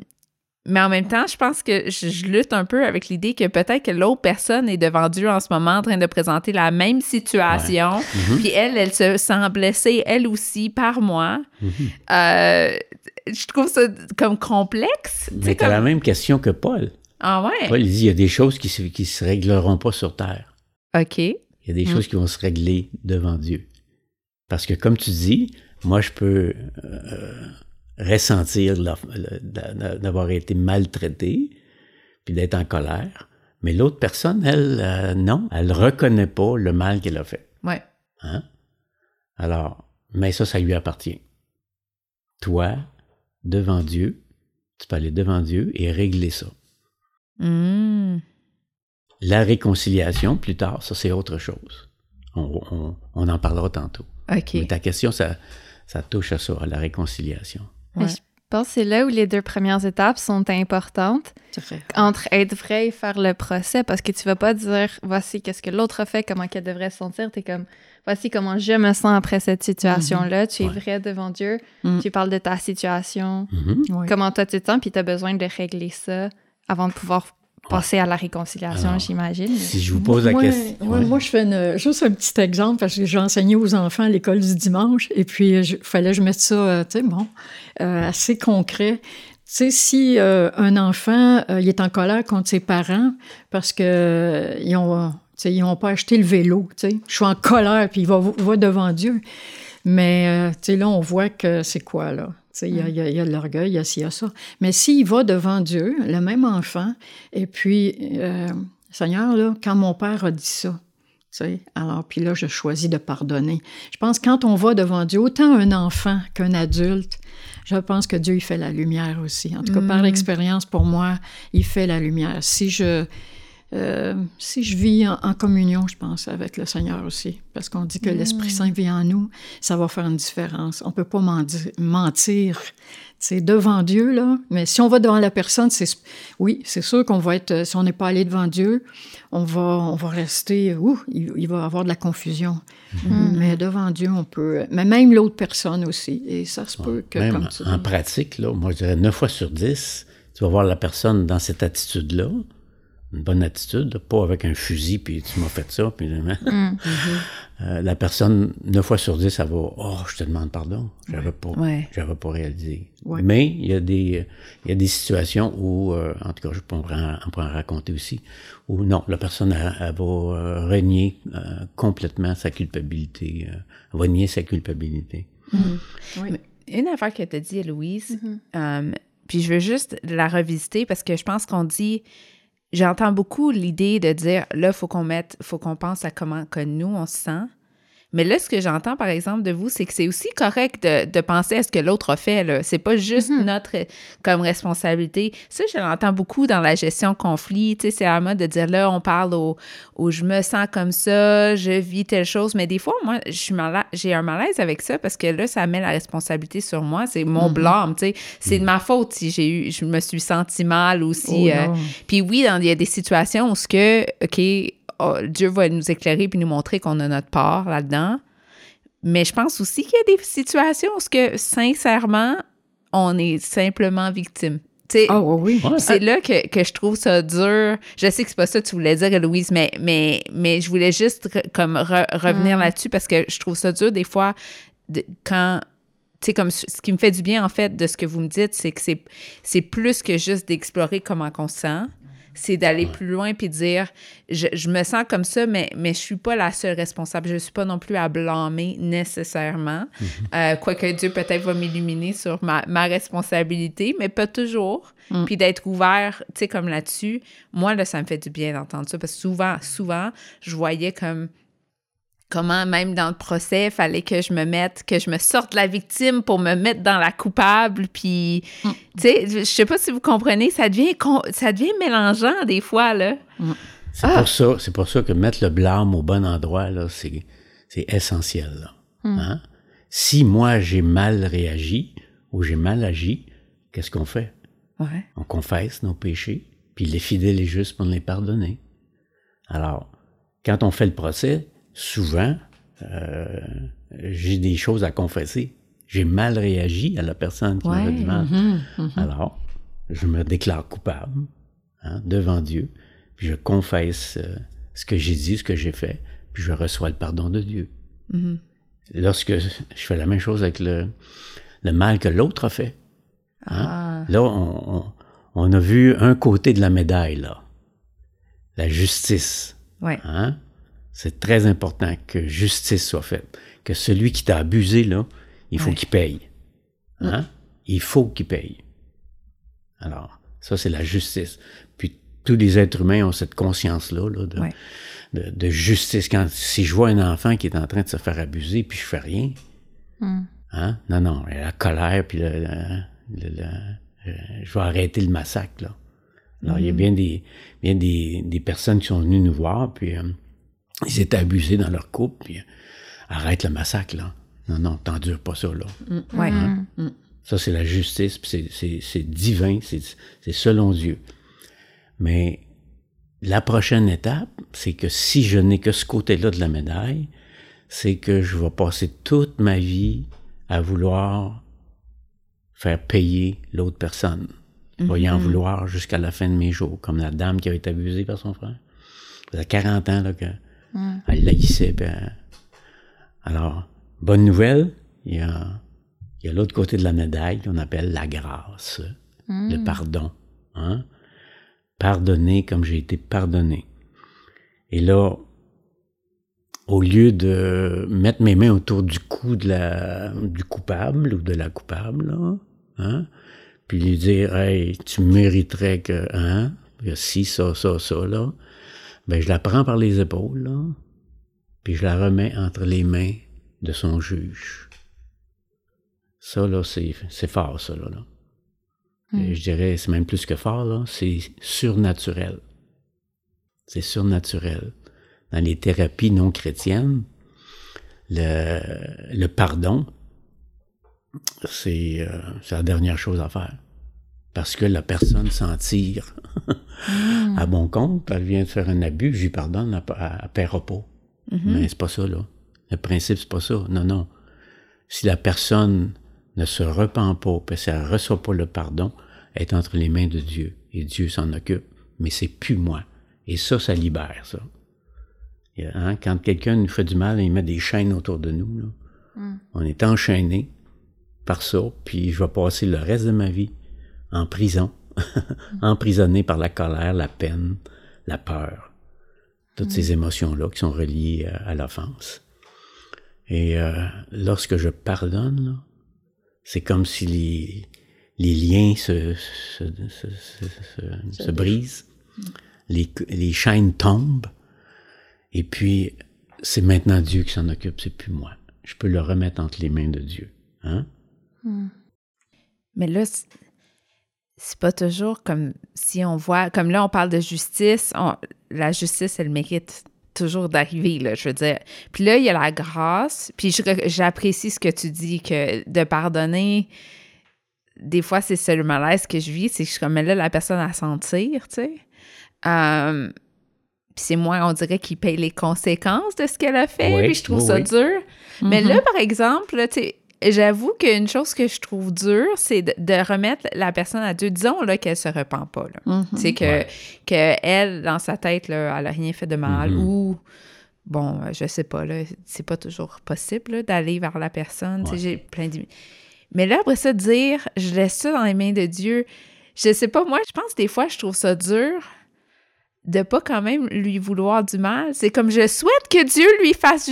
mais en même temps, je pense que je, lutte un peu avec l'idée que peut-être que l'autre personne est devant Dieu en ce moment en train de présenter la même situation. Mm-hmm. Puis elle, elle se sent blessée, elle aussi, par moi. Mm-hmm. Euh, je trouve ça comme complexe. Mais tu as la même question que Paul. Ah ouais? Paul dit il y a des choses qui ne se, régleront pas sur terre. OK. Il y a des mm. choses qui vont se régler devant Dieu. Parce que comme tu dis, moi, je peux... Euh, ressentir d'avoir été maltraité, puis d'être en colère. Mais l'autre personne, elle, euh, non, elle reconnaît pas le mal qu'elle a fait. Ouais. Hein? Alors, mais ça, ça lui appartient. Toi, devant Dieu, tu peux aller devant Dieu et régler ça. Mmh. La réconciliation, plus tard, ça, c'est autre chose. On, en parlera tantôt. Mais ta question, ça, ça touche à ça, à la réconciliation. Je pense que c'est là où les deux premières étapes sont importantes. Entre être vrai et faire le procès, parce que tu vas pas dire voici qu'est-ce que l'autre a fait, comment qu'elle devrait se sentir. Tu es comme voici comment je me sens après cette situation-là. Mm-hmm. Tu es vrai devant Dieu. Mm. Tu parles de ta situation, mm-hmm. comment toi tu te sens, puis tu as besoin de régler ça avant de pouvoir passer à la réconciliation, j'imagine. Si je vous pose la question. Moi, je fais juste un petit exemple parce que j'ai enseigné aux enfants à l'école du dimanche et puis il fallait que je mette ça, euh, tu sais, bon, euh, assez concret. Tu sais, si euh, un enfant il est en colère contre ses parents parce que ils ont, ils n'ont pas acheté le vélo, tu sais, je suis en colère puis il va, va devant Dieu. Mais tu sais, là, on voit que c'est quoi, là? Il y, a, y, a de l'orgueil, il y a ci, il y a ça. Mais s'il va devant Dieu, le même enfant, et puis, euh, Seigneur, là, quand mon père a dit ça, alors, puis là, je choisis de pardonner. Je pense que quand on va devant Dieu, autant un enfant qu'un adulte, je pense que Dieu, il fait la lumière aussi. En tout cas, par mm. l'expérience, pour moi, il fait la lumière. Si je, euh, si je vis en, communion, je pense, avec le Seigneur aussi, parce qu'on dit que mm. l'Esprit Saint vit en nous, ça va faire une différence. On peut pas mentir, c'est devant Dieu, là, mais si on va devant la personne, c'est oui, c'est sûr qu'on va être, si on n'est pas allé devant Dieu, on va, on va rester, ouh, il, va y avoir de la confusion. Mm. Mais devant Dieu, on peut, mais même l'autre personne aussi, et ça se peut que même En pratique, là, moi je dirais 9 fois sur 10, tu vas voir la personne dans cette attitude-là, bonne attitude, pas avec un fusil, puis tu m'as fait ça, puis mm. euh, la personne, neuf fois sur dix, ça va, oh, je te demande pardon, j'avais pas, j'avais pas réalisé. Mais il y a des, il y a des situations où, euh, en tout cas, je pourrais en, en raconter aussi, où non, la personne, elle, va euh, renier complètement sa culpabilité, elle va nier sa culpabilité. Mm-hmm. Une affaire que tu as dit, Louise, mm-hmm. puis je veux juste la revisiter parce que je pense qu'on dit j'entends beaucoup l'idée de dire là, faut qu'on mette, faut qu'on pense à comment que nous, on se sent. Mais là, ce que j'entends, par exemple, de vous, c'est que c'est aussi correct de, penser à ce que l'autre a fait. Là. C'est pas juste mm-hmm. notre comme responsabilité. Ça, je l'entends beaucoup dans la gestion conflit. Tu sais, c'est à moi de dire là, on parle au, je me sens comme ça, je vis telle chose. Mais des fois, moi, je suis j'ai un malaise avec ça parce que là, ça met la responsabilité sur moi. C'est mon mm-hmm. blâme. Tu sais, c'est de ma faute si j'ai eu, je me suis senti mal aussi. Oh, euh. puis oui, il y a des situations où ce que, OK, Oh, Dieu va nous éclairer puis nous montrer qu'on a notre part là-dedans. Mais je pense aussi qu'il y a des situations où, que, sincèrement, on est simplement victime. Oh, oui. C'est là que, je trouve ça dur. Je sais que c'est pas ça que tu voulais dire, Louise, mais, mais, mais je voulais juste comme revenir mm. là-dessus parce que je trouve ça dur des fois quand tu sais, comme ce qui me fait du bien, en fait, de ce que vous me dites, c'est que c'est plus que juste d'explorer comment on se sent c'est d'aller plus loin puis dire je, me sens comme ça, mais, mais je suis pas la seule responsable. Je suis pas non plus à blâmer nécessairement. Mhm. Euh, quoique Dieu peut-être va m'illuminer sur ma, responsabilité, mais pas toujours. Mm. Puis d'être ouvert, tu sais, comme là-dessus, moi, là, ça me fait du bien d'entendre ça parce que souvent, souvent, je voyais comme comment même dans le procès, il fallait que je me mette, que je me sorte la victime pour me mettre dans la coupable. Puis, mm. tu sais, je sais pas si vous comprenez, ça devient, ça devient mélangeant des fois, là. Mm. C'est pour ça, c'est pour ça que mettre le blâme au bon endroit, là, c'est, c'est essentiel, là. Mm. Hein? Si moi, j'ai mal réagi ou j'ai mal agi, qu'est-ce qu'on fait? On confesse nos péchés, puis les fidèles et justes pour les pardonner. Alors, quand on fait le procès, souvent, euh, j'ai des choses à confesser. J'ai mal réagi à la personne qui m'a du mal. Mm-hmm, mm-hmm. Alors, je me déclare coupable hein, devant Dieu, puis je confesse euh, ce que j'ai dit, ce que j'ai fait, puis je reçois le pardon de Dieu. Mm-hmm. Lorsque je fais la même chose avec le, le mal que l'autre a fait, hein, ah. là, on, on, a vu un côté de la médaille, là. La justice. Ouais. Hein? C'est très important que justice soit faite. Que celui qui t'a abusé, là, il faut qu'il paye. Hein? Il faut qu'il paye. Alors, ça, c'est la justice. Puis tous les êtres humains ont cette conscience-là de, justice. Quand, si je vois un enfant qui est en train de se faire abuser, puis je fais rien, hmm. hein? non, non, la colère, puis le, euh, je vais arrêter le massacre. Là. Alors, il y a hmm. bien des, bien des, des, personnes qui sont venues nous voir, puis euh, ils étaient abusés dans leur couple, puis arrête le massacre, là. Non, non, t'endures pas ça, là. Mm, ouais. Hein? Mm. Ça, c'est la justice, puis c'est divin, c'est selon Dieu. Mais la prochaine étape, c'est que si je n'ai que ce côté-là de la médaille, c'est que je vais passer toute ma vie à vouloir faire payer l'autre personne. voyant mm-hmm. vouloir jusqu'à la fin de mes jours, comme la dame qui a été abusée par son frère. Ça fait 40 ans là, que Mm. Elle laïssait. Ben, alors, bonne nouvelle, il y a, il y a l'autre côté de la médaille qu'on appelle la grâce, mm. le pardon. Hein? Pardonner comme j'ai été pardonné. Et là, au lieu de mettre mes mains autour du cou de la, du coupable ou de la coupable, là, hein, puis lui dire, hey, tu mériterais que, hein, a ci, ça, ça, ça, là, ben, je la prends par les épaules, là, puis je la remets entre les mains de son juge. Ça, là, c'est, fort, ça, là. Hmm. je dirais, c'est même plus que fort, là, c'est surnaturel. C'est surnaturel. Dans les thérapies non chrétiennes, le, le pardon, c'est, euh, c'est la dernière chose à faire parce que la personne s'en tire à bon compte, elle vient de faire un abus, je lui pardonne, à elle repos. Mm-hmm. Mais c'est pas ça, là. Le principe, c'est pas ça. Non, non. Si la personne ne se repent pas, parce qu'elle ne reçoit pas le pardon, elle est entre les mains de Dieu. Et Dieu s'en occupe. Mais c'est plus moi. Et ça, ça libère, ça. Hein, quand quelqu'un nous fait du mal, il met des chaînes autour de nous. Là. Mm. On est enchaîné par ça, puis je vais passer le reste de ma vie en prison, emprisonné par la colère, la peine, la peur, toutes ces émotions-là qui sont reliées à, l'offense. Et euh, lorsque je pardonne, c'est comme si les, les liens se, se, se, se brisent, les, les chaînes tombent, et puis c'est maintenant Dieu qui s'en occupe, c'est plus moi. Je peux le remettre entre les mains de Dieu. Hein? Hmm. Mais là, c'est pas toujours comme si on voit, comme là, on parle de justice, la justice, elle mérite toujours d'arriver, là, je veux dire. Puis là, il y a la grâce, puis j'apprécie ce que tu dis, que de pardonner, des fois, c'est le malaise que je vis, c'est que je suis comme, là, la personne à sentir, tu sais. Euh, puis c'est moi, on dirait, qui paye les conséquences de ce qu'elle a fait, puis je trouve ça dur. Mais là, mm-hmm. par exemple, tu sais, j'avoue qu'une chose que je trouve dure, c'est de, remettre la personne à Dieu. Disons là, qu'elle se repent pas. C'est mm-hmm. que, elle, dans sa tête, là, elle a rien fait de mal mm-hmm. ou bon, je sais pas, là, c'est pas toujours possible d'aller vers la personne. J'ai plein Mais là, après ça, dire je laisse ça dans les mains de Dieu, je sais pas, moi, je pense que des fois, je trouve ça dur de pas quand même lui vouloir du mal. C'est comme je souhaite que Dieu lui fasse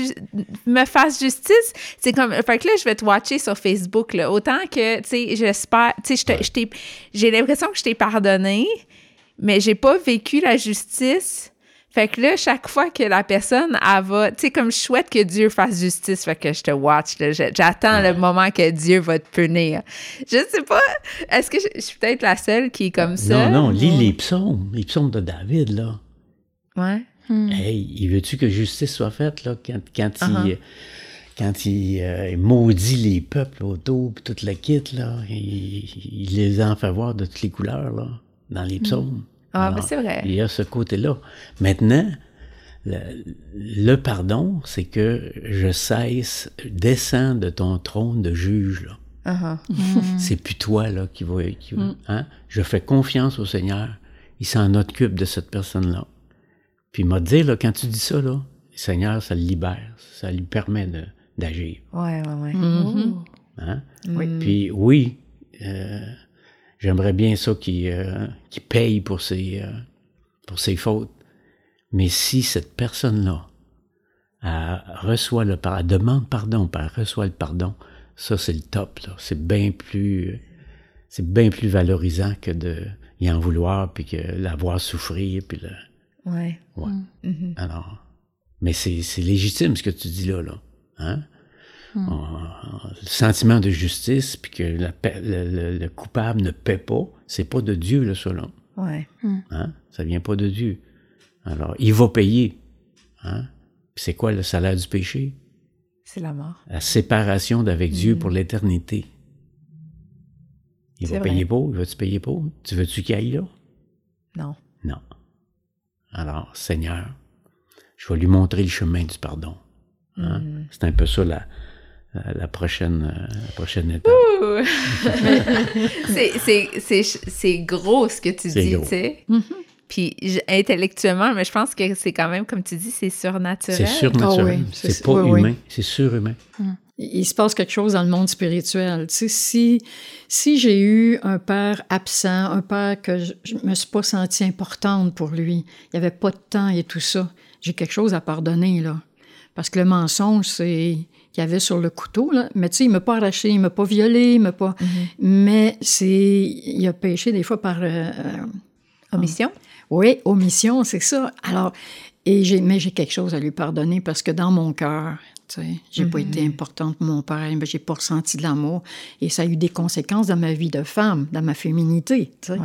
me fasse justice. C'est comme fait que là je vais te watcher sur Facebook là, autant que tu sais j'espère tu sais j'ai l'impression que je t'ai pardonné mais j'ai pas vécu la justice. Fait que là, chaque fois que la personne, elle va, tu sais, comme je souhaite que Dieu fasse justice, fait que je te watch, j'attends le moment que Dieu va te punir. Je sais pas, est-ce que je, suis peut-être la seule qui est comme ça? Non, non, lis les psaumes, les psaumes de David, là. Ouais. Hmm. Hey, il veut-tu que justice soit faite, là, quand, quand il uh-huh. quand euh, il, maudit les peuples autour, puis toute la kit, là, il, les en fait voir de toutes les couleurs, là, dans les hmm. psaumes. Ah, ben c'est vrai. Il y a ce côté-là. Maintenant, le, pardon, c'est que je cesse, descends de ton trône de juge, là. Uh-huh. Mm. C'est plus toi, là, qui va... Qui mm. hein? Je fais confiance au Seigneur. Il s'en occupe de cette personne-là. Puis il m'a dit, là, quand tu dis ça, là, le Seigneur, ça le libère. Ça lui permet d'agir. Ouais, ouais, ouais. Mm-hmm. Hein? Oui. Puis oui, euh, J'aimerais bien ça qu'il euh, paye pour ses, euh, pour ses fautes. Mais si cette personne-là reçoit le pardon, demande pardon, elle reçoit le pardon, ça c'est le top. C'est bien plus c'est bien plus valorisant que de y en vouloir puis que la voir souffrir puis le. Ouais. Ouais. Mm-hmm. Alors, mais c'est légitime ce que tu dis là là. Hein? Hmm. le sentiment de justice, puis que le, coupable ne paie pas, c'est pas de Dieu, le selon. Ouais. Hmm. Hein? Ça vient pas de Dieu. Alors, il va payer. Hein? C'est quoi le salaire du péché? C'est la mort. La séparation d'avec Dieu hmm. pour l'éternité. Il va payer pour, il va-tu payer pour? Tu veux-tu qu'il aille là? Non. Non. Alors, Seigneur, je vais lui montrer le chemin du pardon. Hein? C'est un peu ça la, la prochaine, euh, la prochaine étape. c'est gros ce que tu dis, tu sais. Mm-hmm. Puis intellectuellement, mais je pense que c'est quand même, comme tu dis, c'est surnaturel. C'est surnaturel. Ah c'est pas humain, c'est surhumain. Mm. Il se passe quelque chose dans le monde spirituel. Tu sais, si, si j'ai eu un père absent, un père que je, ne me suis pas sentie importante pour lui, il n'y avait pas de temps et tout ça, j'ai quelque chose à pardonner, là. Parce que le mensonge, c'est qu'il y avait sur le couteau. Là. Mais tu sais, il m'a pas arraché, il m'a pas violé, il m'a pas... Mm-hmm. Mais c'est... Il a péché des fois par... Euh, omission? Oui, omission, c'est ça. Alors, et j'ai, mais j'ai quelque chose à lui pardonner parce que dans mon cœur, tu sais, j'ai pas été mm-hmm. importante pour mon père, mais j'ai pas ressenti de l'amour et ça a eu des conséquences dans ma vie de femme, dans ma féminité, tu sais.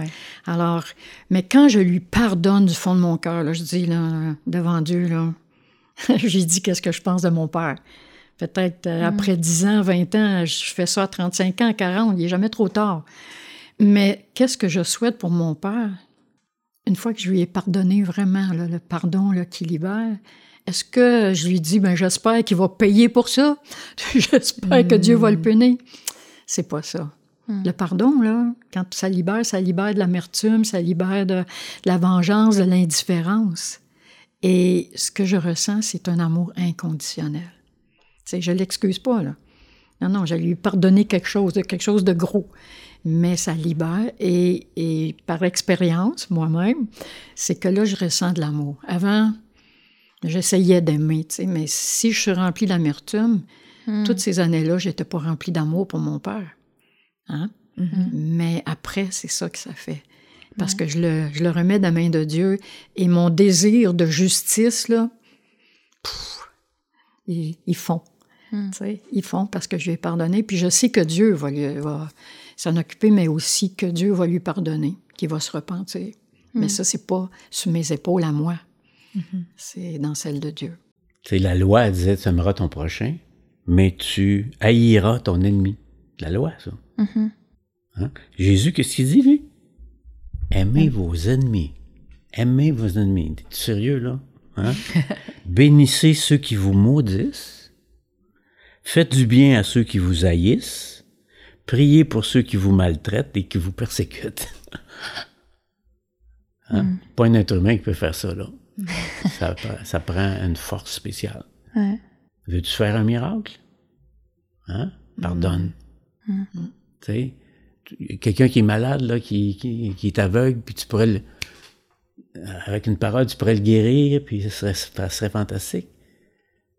Alors, mais quand je lui pardonne du fond de mon cœur, je dis là, devant Dieu, là, j'ai dit qu'est-ce que je pense de mon père. Peut-être euh, mm. après 10 ans, 20 ans, je fais ça à 35 ans, 40, il n'est jamais trop tard. Mais qu'est-ce que je souhaite pour mon père? Une fois que je lui ai pardonné vraiment, le pardon qui libère, est-ce que je lui dis, ben, j'espère qu'il va payer pour ça? j'espère que Dieu va le mm. punir? C'est pas ça. Mm. Le pardon, là, quand ça libère, ça libère de l'amertume, ça libère de la vengeance, de l'indifférence. Et ce que je ressens, c'est un amour inconditionnel. Je je l'excuse pas, là. Non, non, j'ai lui pardonner quelque chose, quelque chose de gros. Mais ça libère. Et, et par expérience, moi-même, c'est que là, je ressens de l'amour. Avant, j'essayais d'aimer, mais si je suis remplie d'amertume, hmm. toutes ces années-là, j'étais pas remplie d'amour pour mon père. Hein? Mm-hmm. Mais après, c'est ça que ça fait. Parce que je le, je le remets dans la main de Dieu. Et mon désir de justice, là, ils, font. Hmm. Ils font parce que je lui ai pardonné. Puis je sais que Dieu va, va s'en occuper, mais aussi que Dieu va lui pardonner, qu'il va se repentir. Mais hmm. ça, c'est pas sur mes épaules à moi. Mm-hmm. C'est dans celle de Dieu. C'est la loi disait tu aimeras ton prochain, mais tu haïras ton ennemi. La loi, ça. Mm-hmm. Hein? Jésus, qu'est-ce qu'il dit, lui? Aimez vos ennemis. Aimez vos ennemis. T'es sérieux, là? Hein? Bénissez ceux qui vous maudissent. Faites du bien à ceux qui vous haïssent. Priez pour ceux qui vous maltraitent et qui vous persécutent. Hein? Mm. Pas un être humain qui peut faire ça, là. ça, prend une force spéciale. Veux-tu faire un miracle? Hein? Pardonne. Mm. Tu sais, quelqu'un qui est malade, là, qui, qui, est aveugle, puis tu pourrais le, avec une parole, tu pourrais le guérir, puis ça serait, serait fantastique.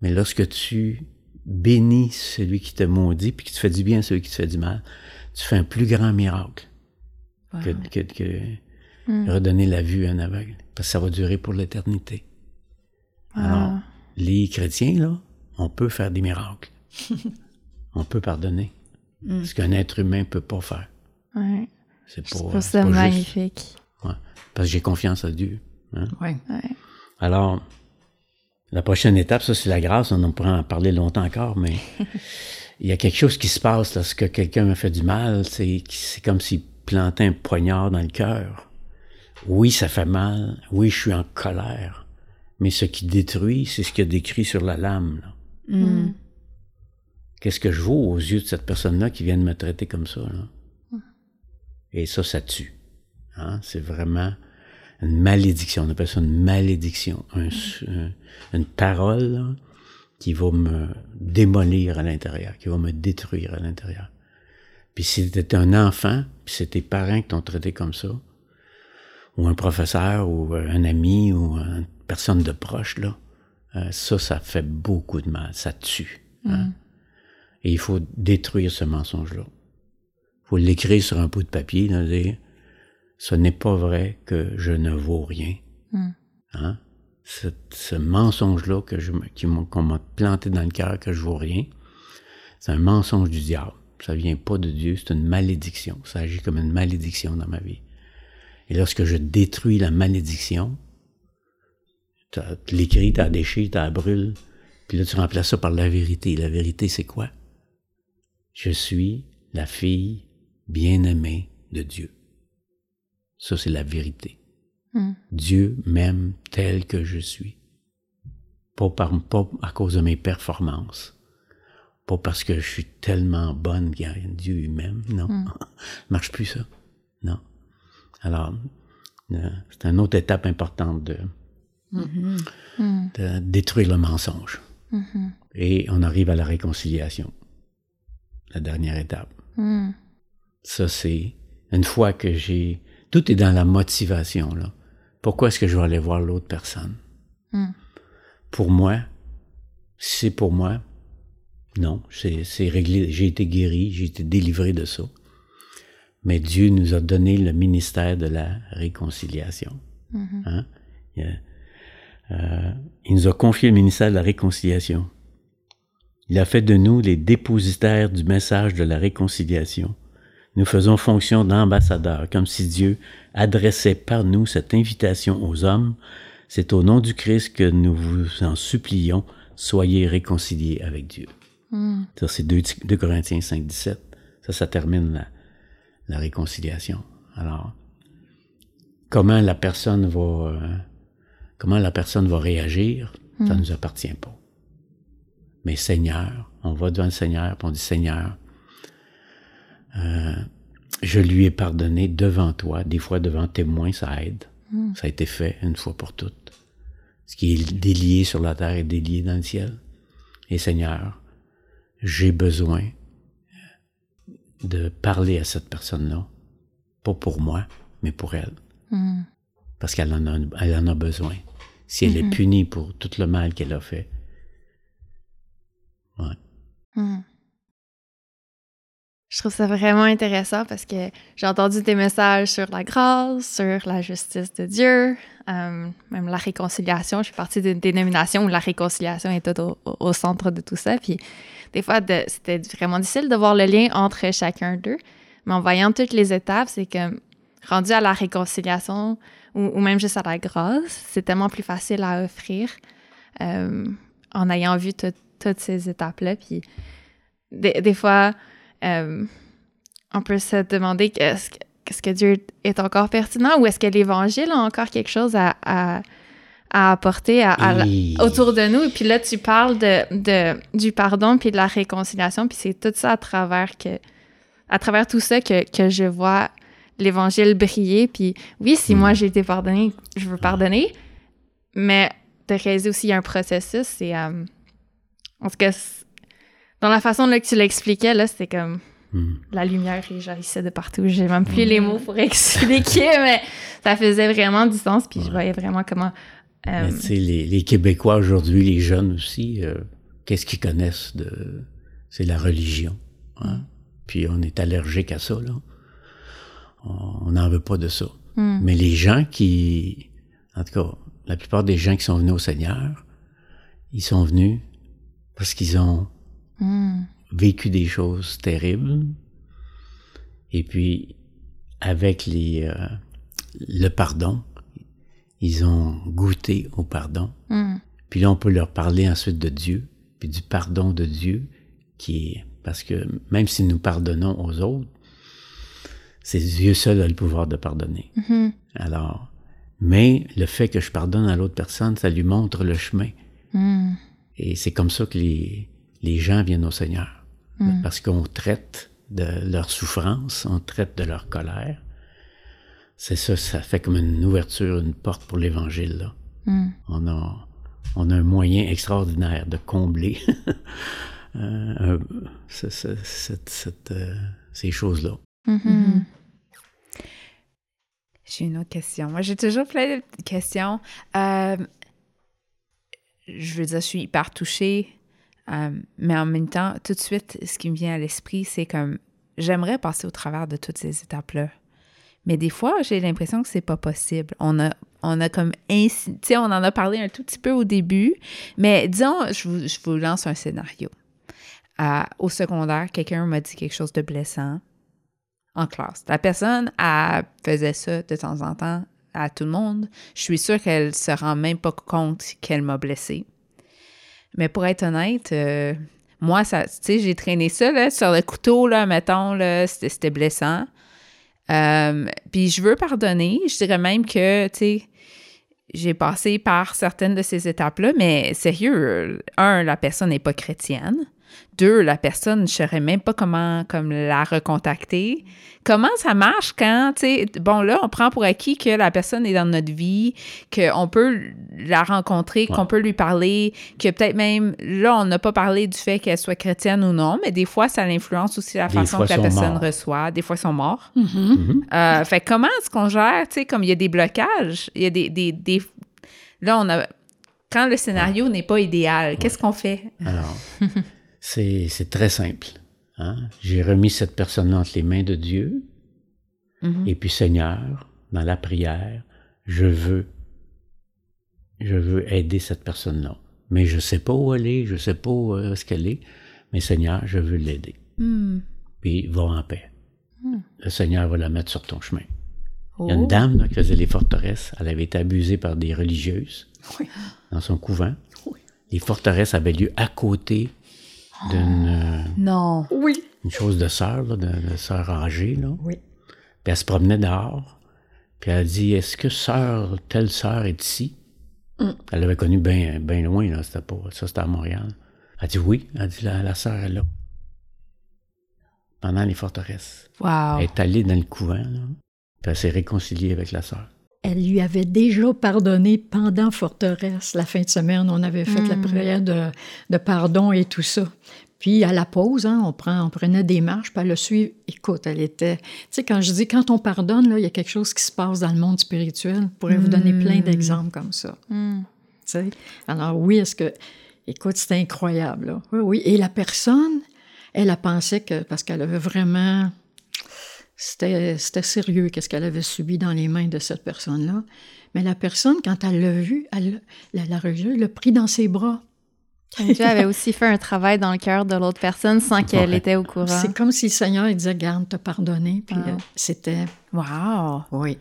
Mais lorsque tu bénis celui qui te maudit, puis que tu fais du bien à celui qui te fait du mal, tu fais un plus grand miracle que, que, que hmm. redonner la vue à un aveugle. Parce que ça va durer pour l'éternité. Alors, les chrétiens, là, on peut faire des miracles. on peut pardonner. Mm. Ce qu'un être humain ne peut pas faire. Ouais. C'est pour, ça magnifique. Ouais. Parce que j'ai confiance à Dieu. Hein? Ouais. Alors, la prochaine étape, ça, c'est la grâce. On en pourrait en parler longtemps encore, mais il y a quelque chose qui se passe lorsque quelqu'un me fait du mal. C'est comme s'il plantait un poignard dans le cœur. Oui, ça fait mal. Oui, je suis en colère. Mais ce qui détruit, c'est ce qu'il y a décrit sur la lame. Mm. Qu'est-ce que je vaux aux yeux de cette personne-là qui vient de me traiter comme ça? Là? Et ça, ça tue. Hein? C'est vraiment une malédiction. On appelle ça une malédiction. une parole qui va me démolir à l'intérieur, qui va me détruire à l'intérieur. Puis si c'était un enfant, puis c'est tes parents qui t'ont traité comme ça, ou un professeur, ou un ami, ou une personne de proche, là, euh, ça, ça fait beaucoup de mal, ça tue. Hein? Mm. Et il faut détruire ce mensonge-là. Il faut l'écrire sur un bout de papier, là, dire, ce n'est pas vrai que je ne vaux rien. Mm. Hein? Ce, mensonge-là que je, qu'on m'a planté dans le cœur que je vaux rien, c'est un mensonge du diable. Ça vient pas de Dieu, c'est une malédiction. Ça agit comme une malédiction dans ma vie. Et lorsque je détruis la malédiction, tu l'écris, tu déchiré, tu la brûles, puis là tu remplaces ça par la vérité. La vérité, c'est quoi? Je suis la fille bien-aimée de Dieu. Ça, c'est la vérité. Hmm. Dieu m'aime tel que je suis. Pas, par, pas à cause de mes performances. Pas parce que je suis tellement bonne que Dieu m'aime. Non. Hmm. marche plus ça. Non. Alors, euh, c'est une autre étape importante de, mm-hmm. de détruire le mensonge. Mm-hmm. Et on arrive à la réconciliation. La dernière étape. Mm. Ça, c'est une fois que j'ai tout est dans la motivation. Là. Pourquoi est-ce que je vais aller voir l'autre personne? Hmm. Pour moi, c'est pour moi, non, c'est réglé. J'ai été guéri, j'ai été délivré de ça. Mais Dieu nous a donné le ministère de la réconciliation. Mm-hmm. Hein? Euh, il nous a confié le ministère de la réconciliation. Il a fait de nous les dépositaires du message de la réconciliation nous faisons fonction d'ambassadeurs, comme si Dieu adressait par nous cette invitation aux hommes. C'est au nom du Christ que nous vous en supplions, soyez réconciliés avec Dieu. Hmm. Ça, c'est 2, Corinthiens 5, 17. Ça, ça termine la, réconciliation. Alors, comment la personne va, euh, comment la personne va réagir, ça ne hmm. nous appartient pas. Mais Seigneur, on va devant le Seigneur, on dit Seigneur, euh, je lui ai pardonné devant toi, des fois devant témoins, ça aide. Hmm. Ça a été fait une fois pour toutes. Ce qui est délié sur la terre est délié dans le ciel. Et Seigneur, j'ai besoin de parler à cette personne-là, pas pour moi, mais pour elle. Hmm. Parce qu'elle en, a, elle en a besoin. Si elle est hmm. punie pour tout le mal qu'elle a fait. Ouais. Je trouve ça vraiment intéressant parce que j'ai entendu tes messages sur la grâce, sur la justice de Dieu, euh, même la réconciliation. Je suis partie d'une dénomination où la réconciliation était au, centre de tout ça. Puis des fois, c'était vraiment difficile de voir le lien entre chacun d'eux. Mais en voyant toutes les étapes, c'est que rendu à la réconciliation ou, même juste à la grâce, c'est tellement plus facile à offrir euh, en ayant vu toutes ces étapes-là. Puis des fois, euh, on peut se demander est-ce que, Dieu est encore pertinent ou est-ce que l'Évangile a encore quelque chose à, à, apporter autour de nous. Et puis là, tu parles de, du pardon puis de la réconciliation, puis c'est tout ça à travers que à travers tout ça que, je vois l'Évangile briller. Puis oui, si moi hmm. j'ai été pardonné, je veux pardonner, mais de réaliser aussi il y a un processus. C'est euh, en tout cas dans la façon là, que tu l'expliquais, là, c'était comme hmm. la lumière et jaillissait de partout. J'ai même plus les mots pour expliquer, mais ça faisait vraiment du sens. Puis je voyais vraiment comment. Euh, les, les, Québécois aujourd'hui, les jeunes aussi, euh, qu'est-ce qu'ils connaissent de. C'est la religion. Hein? Hmm. Puis on est allergique à ça, là. On n'en veut pas de ça. Hmm. Mais les gens qui. En tout cas, la plupart des gens qui sont venus au Seigneur, ils sont venus parce qu'ils ont hmm. vécu des choses terribles. Et puis, avec les, euh, le pardon, ils ont goûté au pardon. Hmm. Puis là, on peut leur parler ensuite de Dieu, puis du pardon de Dieu, qui est, parce que même si nous pardonnons aux autres, c'est Dieu seul a le pouvoir de pardonner. Mm-hmm. Alors, mais le fait que je pardonne à l'autre personne, ça lui montre le chemin. Mm. Et c'est comme ça que les, les gens viennent au Seigneur. Mm. Parce qu'on traite de leur souffrance, on traite de leur colère. C'est ça, ça fait comme une ouverture, une porte pour l'Évangile. Mm. On, a, on a un moyen extraordinaire de combler euh, euh, ces choses-là. Mm-hmm. J'ai une autre question. Moi, j'ai toujours plein de questions. Euh, je veux dire, je suis hyper touchée, euh, mais en même temps, tout de suite, ce qui me vient à l'esprit, c'est comme j'aimerais passer au travers de toutes ces étapes-là. Mais des fois, j'ai l'impression que c'est pas possible. On a, on a comme tu on en a parlé un tout petit peu au début, mais disons, je vous, je vous lance un scénario. Euh, au secondaire, quelqu'un m'a dit quelque chose de blessant en classe. La personne, elle faisait ça de temps en temps à tout le monde. Je suis sûre qu'elle se rend même pas compte qu'elle m'a blessée. Mais pour être honnête, euh, moi, ça, tu sais, j'ai traîné ça là, sur le couteau, là, mettons, là, c'était blessant. Euh, puis je veux pardonner. Je dirais même que, tu sais, j'ai passé par certaines de ces étapes-là, mais sérieux, un, la personne n'est pas chrétienne. Deux, la personne, je ne saurais même pas comment comme la recontacter. Comment ça marche quand, tu sais, bon là, on prend pour acquis que la personne est dans notre vie, qu'on peut la rencontrer, qu'on peut lui parler, que peut-être même, là, on n'a pas parlé du fait qu'elle soit chrétienne ou non, mais des fois, ça influence aussi la façon que la personne reçoit. Des fois, ils sont morts. Euh, fait comment est-ce qu'on gère, tu sais, comme il y a des blocages, il y a des, des, des... Là, on a... Quand le scénario n'est pas idéal, qu'est-ce qu'on fait? Alors... C'est très simple. Hein. J'ai remis cette personne entre les mains de Dieu. Mm-hmm. Et puis, Seigneur, dans la prière, je veux, je veux aider cette personne-là. Mais je ne sais pas où elle est, je ne sais pas où est-ce qu'elle est, mais Seigneur, je veux l'aider. Mm. Puis, va en paix. Mm. Le Seigneur va la mettre sur ton chemin. Il y a une oh. dame qui faisait les forteresses. Elle avait été abusée par des religieuses dans son couvent. Les forteresses avaient lieu à côté d'une. Euh, non. Oui. Une chose de sœur, là, de, sœur âgée, là. Oui. Puis elle se promenait dehors. Puis elle a dit Est-ce que sœur, telle sœur est ici? Mm. Elle l'avait connue bien ben loin, là. C'était pas. Ça, c'était à Montréal. Elle a dit Oui. Elle a dit La, la sœur est là. Pendant les forteresses. Wow. Elle est allée dans le couvent, là. Puis elle s'est réconciliée avec la sœur elle lui avait déjà pardonné pendant Forteresse. La fin de semaine, on avait fait la hmm. prière de, pardon et tout ça. Puis à la pause, hein, on, prend, on prenait des marches, puis elle le suit. Écoute, elle était... Tu sais, quand je dis quand on pardonne, là, il y a quelque chose qui se passe dans le monde spirituel. Je pourrais vous donner plein hmm. d'exemples comme ça. Hmm. Tu sais? Alors oui, est-ce que... Écoute, c'était incroyable. Là. Oui, oui. Et la personne, elle a pensé que... Parce qu'elle avait vraiment c'était sérieux, qu'est-ce qu'elle avait subi dans les mains de cette personne-là. Mais la personne, quand elle l'a vu, elle l'a revu, l'a pris dans ses bras. Dieu avait aussi fait un travail dans le cœur de l'autre personne sans qu'elle était au courant. C'est comme si le Seigneur il disait, garde, t'as pardonné. Puis euh, c'était... Wow! Oui.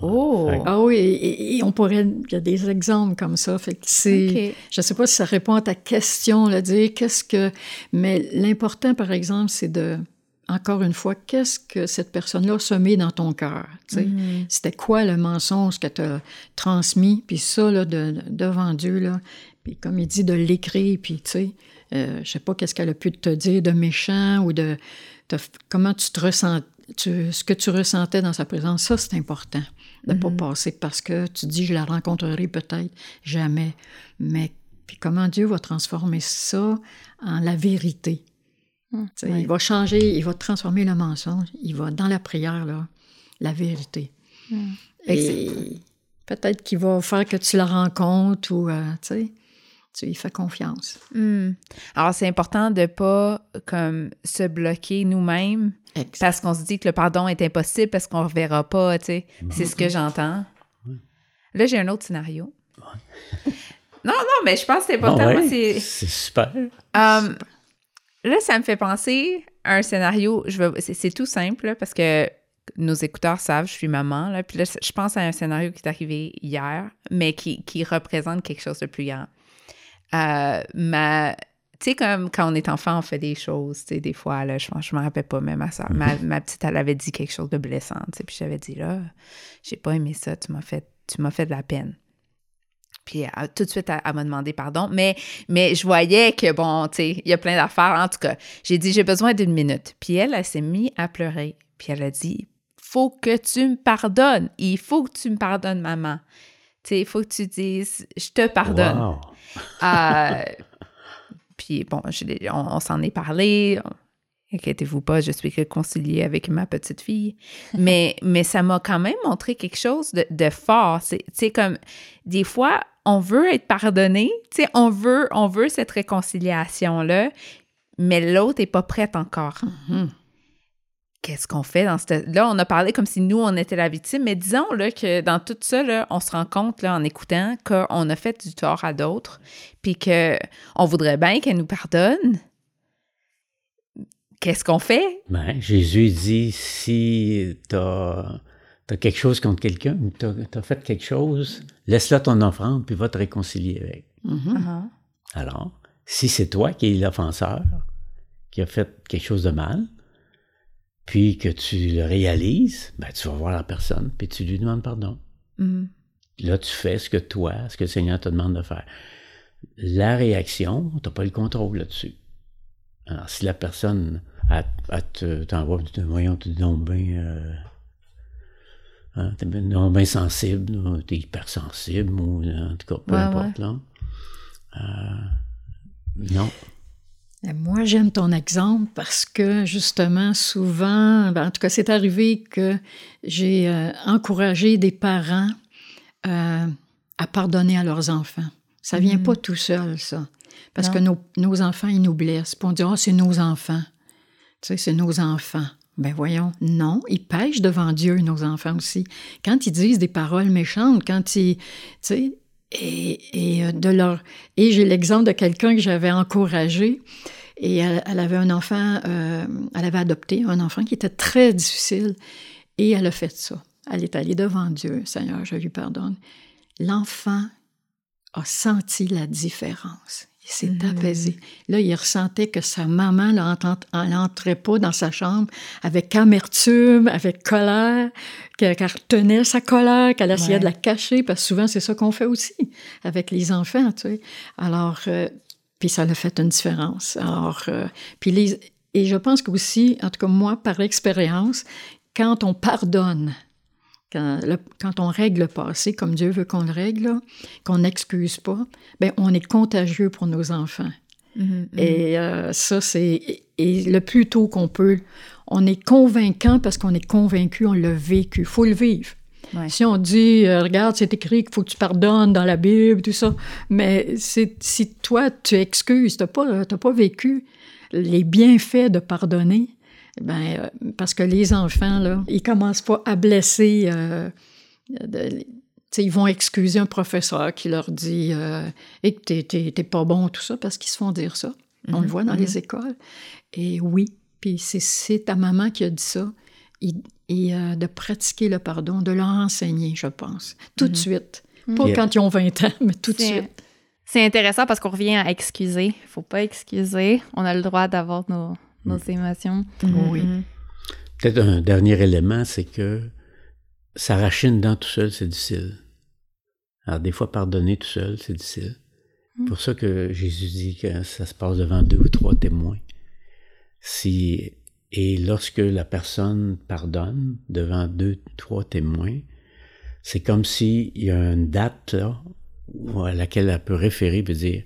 Oh! Ah oui, et, on pourrait... Il y a des exemples comme ça. Fait que c'est... Je ne sais pas si ça répond à ta question, là, dire qu'est-ce que... Mais l'important, par exemple, c'est de encore une fois, qu'est-ce que cette personne-là se met dans ton cœur? Mm-hmm. C'était quoi le mensonge que tu as transmis? Puis ça, là, de, devant Dieu, là, puis comme il dit, de l'écrire, puis tu sais, euh, je sais pas qu'est-ce qu'elle a pu te dire de méchant ou de, comment tu te ressens, ce que tu ressentais dans sa présence, ça, c'est important de ne pas mm-hmm. passer parce que tu dis, je la rencontrerai peut-être jamais. Mais puis comment Dieu va transformer ça en la vérité? Hum, il va changer, il va transformer le mensonge, il va dans la prière, là, la vérité. Hum. Et peut-être qu'il va faire que tu la rencontres ou, euh, tu sais, tu lui fais confiance. Hum. Alors, c'est important de ne pas comme, se bloquer nous-mêmes parce qu'on se dit que le pardon est impossible parce qu'on ne reverra pas, tu sais. C'est ce que j'entends. Là, j'ai un autre scénario. Non, non, mais je pense que c'est important. Ah ouais, c'est... super. Um, là, ça me fait penser à un scénario. Je veux... c'est, tout simple parce que nos écouteurs savent, je suis maman. Là, puis là, je pense à un scénario qui est arrivé hier, mais qui, qui représente quelque chose de plus grand. Euh, ma, tu sais, comme quand on est enfant, on fait des choses, tu sais, des fois, là, je je me rappelle pas, mais ma soeur, ma, ma, petite, elle avait dit quelque chose de blessant, tu sais, puis j'avais dit, là, j'ai pas aimé ça, tu m'as fait, tu m'as fait de la peine. Puis tout de suite, elle, elle m'a demandé pardon. Mais, mais je voyais que, bon, tu sais, il y a plein d'affaires. En tout cas, j'ai dit, j'ai besoin d'une minute. Puis elle, elle s'est mise à pleurer. Puis elle a dit, faut que tu me pardonnes. Il faut que tu me pardonnes, maman. Tu sais, il faut que tu dises, je te pardonne. Wow. Euh, puis bon, je on, on s'en est parlé. Inquiétez-vous pas, je suis réconciliée avec ma petite fille. Mais, mais ça m'a quand même montré quelque chose de, de fort. C'est tu sais, comme des fois, on veut être pardonné, tu sais, on veut, on veut cette réconciliation-là, mais l'autre n'est pas prête encore. Mhm. Qu'est-ce qu'on fait dans cette... Là, on a parlé comme si nous, on était la victime, mais disons là, que dans tout ça, là, on se rend compte là, en écoutant qu'on a fait du tort à d'autres, puis qu'on voudrait bien qu'elle nous pardonne. Qu'est-ce qu'on fait? Ben, Jésus dit, si tu quelque chose contre quelqu'un, ou tu as, fait quelque chose, laisse-la ton offrande, puis va te réconcilier avec. Mhm. Uh-huh. Alors, si c'est toi qui es l'offenseur, qui a fait quelque chose de mal, puis que tu le réalises, ben, tu vas voir la personne, puis tu lui demandes pardon. Mhm. Là, tu fais ce que toi, ce que le Seigneur te demande de faire. La réaction, tu n'as pas le contrôle là-dessus. Alors, si la personne te- t'envoie, voyons, tu es donc bien, euh, hein, t'es ben- bien sensible, t'es hypersensible, ou en tout cas, peu Ouais, importe, là. Euh, non. Et Moi, j'aime ton exemple parce que justement, souvent, ben, en tout cas, c'est arrivé que j'ai euh, encouragé des parents euh, à pardonner à leurs enfants. Ça vient Mhm. pas tout seul, ça. Parce Non. que nos, nos enfants, ils nous blessent. Puis on dit, oh, c'est nos enfants. Tu sais, c'est nos enfants. Ben voyons, non, ils pêchent devant Dieu, nos enfants aussi. Quand ils disent des paroles méchantes, quand ils, tu sais, et, euh, de leur, et j'ai l'exemple de quelqu'un que j'avais encouragé, et elle, elle avait un enfant, euh, elle avait adopté un enfant qui était très difficile, et elle a fait ça. Elle est allée devant Dieu, Seigneur, je lui pardonne. L'enfant a senti la différence. Il s'est Mhm. apaisé. Là, il ressentait que sa maman n'entrait pas dans sa chambre avec amertume, avec colère, que- qu'elle retenait sa colère, qu'elle essayait Ouais. de la cacher, parce que souvent, c'est ça qu'on fait aussi avec les enfants, tu sais. Alors, euh, puis ça a fait une différence. Alors, euh, puis les, et je pense qu'aussi, en tout cas moi, par expérience, quand on pardonne, quand, le- quand on règle le passé comme Dieu veut qu'on le règle, qu'on n'excuse pas, ben on est contagieux pour nos enfants. Mhm. Et euh, ça, c'est. Et le plus tôt qu'on peut, on est convaincant parce qu'on est convaincu, on l'a vécu. Il faut le vivre. Ouais. Si on dit, euh, regarde, c'est écrit qu'il faut que tu pardonnes dans la Bible, tout ça, mais si toi, tu excuses, tu n'as pas, pas vécu les bienfaits de pardonner, ben, euh, parce que les enfants, là, ils commencent pas à blesser. euh, de- tu sais, ils vont excuser un professeur qui leur dit euh, et que t'es- t'es t'es pas bon, tout ça, parce qu'ils se font dire ça. On le voit dans les écoles. Et oui, puis c'est- c'est ta maman qui a dit ça. Et, et, euh, de pratiquer le pardon, de leur enseigner, je pense. Tout de suite. Pas Yeah. quand ils ont 20 ans, mais tout de suite. C'est intéressant parce qu'on revient à excuser. Faut pas excuser. On a le droit d'avoir nos, nos émotions. Mhm. Oui. Mhm. Peut-être un dernier élément, c'est que s'arracher une dent tout seul, c'est difficile. Alors, des fois, pardonner tout seul, c'est difficile. Mm. pour ça que Jésus dit que ça se passe devant deux ou trois témoins. Si, et lorsque la personne pardonne devant deux, trois témoins, c'est comme s'il y a une date là, à laquelle elle peut référer et dire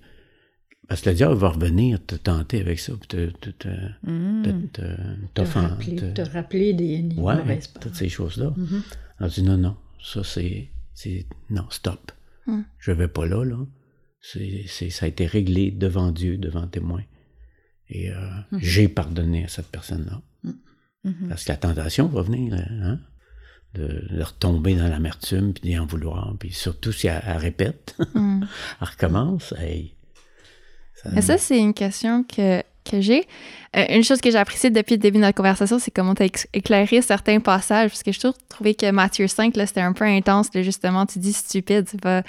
parce que le diable va revenir te tenter avec ça, puis te, te, te, Mhm. te, te, rappeler, te- te rappeler des, des Ouais, mauvaises toutes ces choses-là. Mhm. Elle dit non, non, ça c'est. c'est non, stop. Hmm. Je vais pas là, là. C'est, c'est- ça a été réglé devant Dieu, devant témoin. Et euh, j'ai pardonné à cette personne-là. Mhm. Parce que la tentation va venir, hein, de, retomber dans l'amertume, puis d'y en vouloir. Puis surtout si elle, répète, mm. elle recommence. Ça... ça, c'est une question que, que j'ai. Euh, une chose que j'ai appréciée depuis le début de notre conversation, c'est comment tu as éclairé certains passages, parce que je trouve que Matthieu 5, c'était un peu intense. justement, tu dis stupide, c'est pas...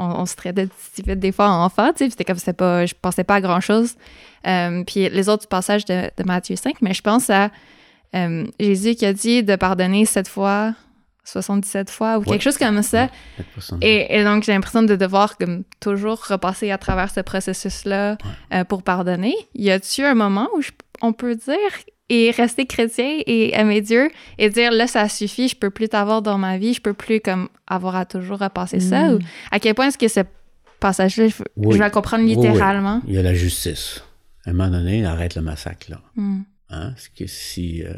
On, se traitait de stupide des fois en enfant, tu sais, c'était comme, pas... Je pensais pas à grand-chose. Euh, puis les autres passages de, de Matthieu 5, mais je pense à euh, Jésus qui a dit de pardonner sept fois, 77 fois ou quelque chose comme ça. et, donc, j'ai l'impression de devoir comme, toujours repasser à travers ce processus-là euh, pour pardonner. Y a-t-il un moment où on peut dire et rester chrétien et aimer Dieu et dire là, ça suffit, je peux plus t'avoir dans ma vie, je peux plus comme avoir à toujours repasser ça? Mm. Ou à quel point est-ce que ce passage-là, je, vais le comprendre littéralement? Il y a la justice. À un moment donné, arrête le massacre, là. Mm. Hein? Parce que si, euh,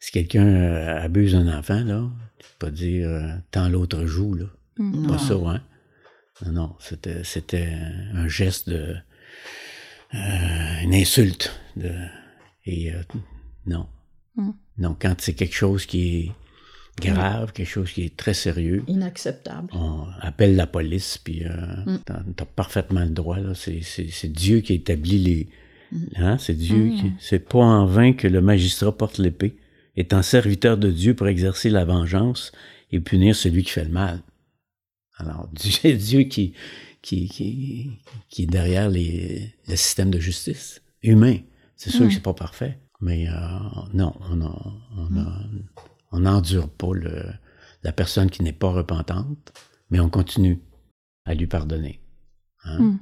si quelqu'un euh, abuse un enfant, là, pas dire euh, tant l'autre joue, là. Mm. Pas ça, hein? Non, non, c'était, c'était un geste de. une insulte. De, et non. Mm. Non, quand c'est quelque chose qui est grave, quelque chose qui est très sérieux. Inacceptable. On appelle la police, puis euh, t'as, parfaitement le droit. Là. C'est, c'est Dieu qui établit les, Hein? C'est Dieu qui. Mm. C'est pas en vain que le magistrat porte l'épée, étant serviteur de Dieu pour exercer la vengeance et punir celui qui fait le mal. Alors, c'est Dieu qui, qui, qui, qui, est derrière les, le système de justice humain. C'est sûr que mm. c'est pas parfait, mais euh, non, on n'endure pas le, la personne qui n'est pas repentante, mais on continue à lui pardonner. Hein?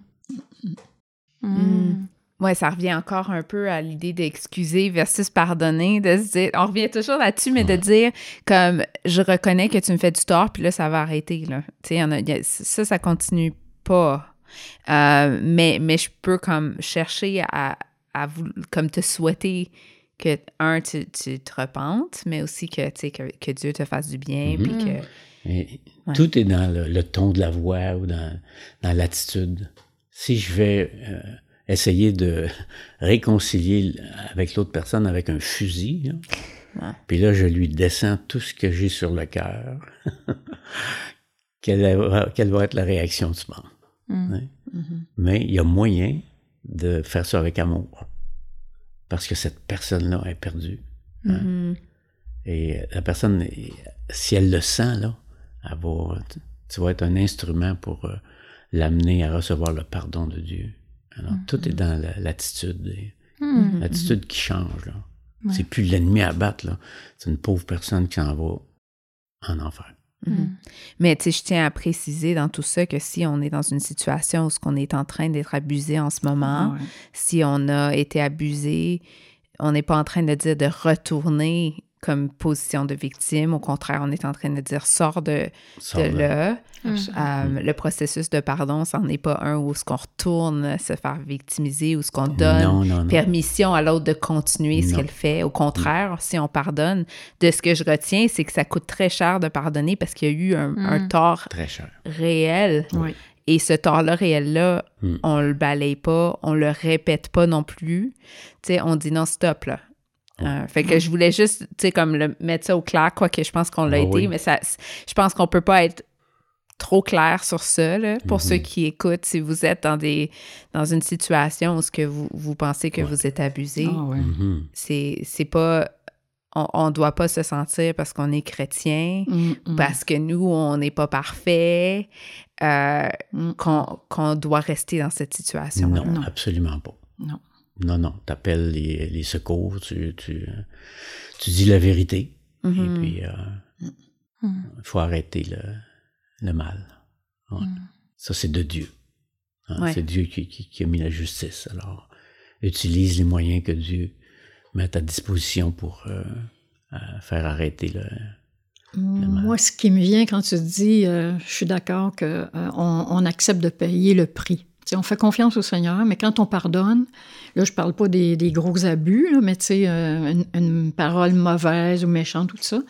Mm. Ouais, ça revient encore un peu à l'idée d'excuser versus pardonner, de se dire, on revient toujours là-dessus, mais de dire comme je reconnais que tu me fais du tort, puis là, ça va arrêter. Là. Tu sais, ça, ça continue pas. Euh, mais, mais je peux comme chercher à, à vous, comme te souhaiter que, un, tu, tu te repentes, mais aussi que, tu sais, que, que, Dieu te fasse du bien, puis que... Tout est dans le, ton de la voix ou dans, dans l'attitude. Si je vais... Euh, essayer de réconcilier avec l'autre personne avec un fusil. Puis là, je lui descends tout ce que j'ai sur le cœur. quelle, va, être la réaction du monde? Mm. Mm-hmm. Mais il y a moyen de faire ça avec amour. Parce que cette personne-là est perdue. Hein? Mm-hmm. Et la personne, si elle le sent, là, elle va, tu vas être un instrument pour euh, l'amener à recevoir le pardon de Dieu. Alors, tout est dans l'attitude. Hmm. L'attitude qui change. Là. C'est plus l'ennemi à battre. Là. C'est une pauvre personne qui en va en enfer. Mais tu sais, je tiens à préciser dans tout ça que si on est dans une situation où ce qu'on est en train d'être abusé en ce moment, si on a été abusé, on n'est pas en train de dire de retourner comme position de victime. Au contraire, on est en train de dire sors de, là. Euh, le processus de pardon, ça n'en est pas un où ce qu'on retourne se faire victimiser ou ce qu'on donne permission à l'autre de continuer ce qu'elle fait. Au contraire, si on pardonne, de ce que je retiens, c'est que ça coûte très cher de pardonner parce qu'il y a eu un, mm. tort réel. Et ce tort-là réel-là, mm. on le balaye pas, on le répète pas non plus. Tu sais, on dit non, stop, là. Euh, fait que je voulais juste, tu sais, comme le, mettre ça au clair, quoi que je pense qu'on l'a ah été, mais ça, je pense qu'on peut pas être trop clair sur ça, là, pour ceux mhm. qui écoutent, si vous êtes dans des dans une situation où ce que vous, vous pensez que vous êtes abusé, ah mhm. c'est, c'est pas on ne doit pas se sentir parce qu'on est chrétien, mm, parce que nous, on n'est pas parfait, euh, mm. qu'on, qu'on doit rester dans cette situation. Non, non, absolument pas. Non. Non, non, tu appelles les, les, secours, tu, tu, tu, dis la vérité. Et mm-hmm. puis, il euh, mm. faut arrêter le, le mal. Mm. Ça, c'est de Dieu. Hein. C'est Dieu qui, qui, a mis la justice. Alors, utilise les moyens que Dieu met à ta disposition pour euh, faire arrêter le, mal. Moi, ce qui me vient quand tu dis, euh, je suis d'accord qu'on on accepte de payer le prix on fait confiance au Seigneur, mais quand on pardonne, là, je parle pas des, gros abus, mais tu sais, euh, une, parole mauvaise ou méchante, tout ça,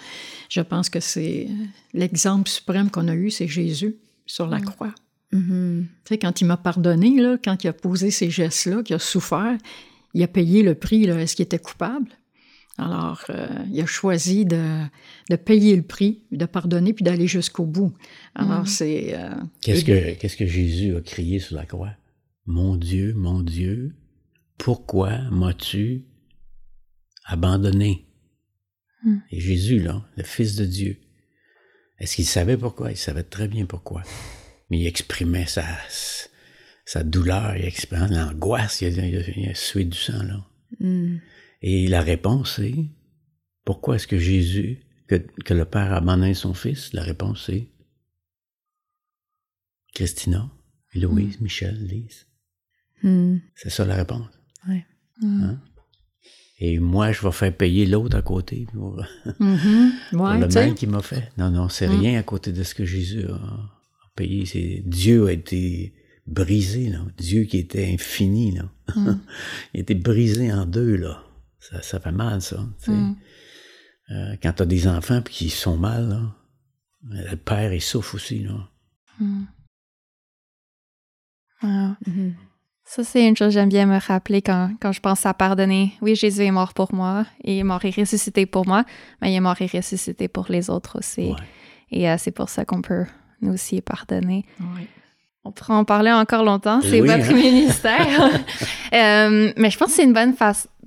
je pense que c'est l'exemple suprême qu'on a eu, c'est Jésus sur la mm. croix. Tu sais, quand il m'a pardonné, là, quand il a posé ces gestes-là, qu'il a souffert, il a payé le prix. Est-ce qu'il était coupable? Alors, euh, il a choisi de, de, payer le prix, de pardonner, puis d'aller jusqu'au bout. Alors, mm. c'est... Euh, qu'est-ce, que, qu'est-ce que Jésus a crié sur la croix? Mon Dieu, mon Dieu, pourquoi m'as-tu abandonné? Mm. Et Jésus, là, le Fils de Dieu, est-ce qu'il savait pourquoi? Il savait très bien pourquoi. Mais il exprimait sa, sa douleur, il exprimait l'angoisse, il a, il a, sué du sang, là. Mm. Et la réponse est, pourquoi est-ce que Jésus, que, que, le Père a abandonné son Fils? La réponse est, Christina, Louise, mm. Michel, Lise. Mm. C'est ça la réponse. Ouais. Hein? Et moi, je vais faire payer l'autre à côté pour, mm-hmm. le mal qu'il m'a fait. Non, non, c'est mm. rien à côté de ce que Jésus a, payé. C'est Dieu a été brisé, là. Dieu qui était infini, là. Il a été brisé en deux, là. Ça, ça fait mal, ça. Mm. Euh, quand tu as des enfants puis qui sont mal, là, le père, il souffre aussi. Là. Mm. Mm-hmm. Ça, c'est une chose que j'aime bien me rappeler quand, quand, je pense à pardonner. Oui, Jésus est mort pour moi, il est mort et ressuscité pour moi, mais il est mort et ressuscité pour les autres aussi. Et euh, c'est pour ça qu'on peut nous aussi pardonner. On pourra en parler encore longtemps, c'est votre hein? ministère. Euh, mais je pense que c'est une bonne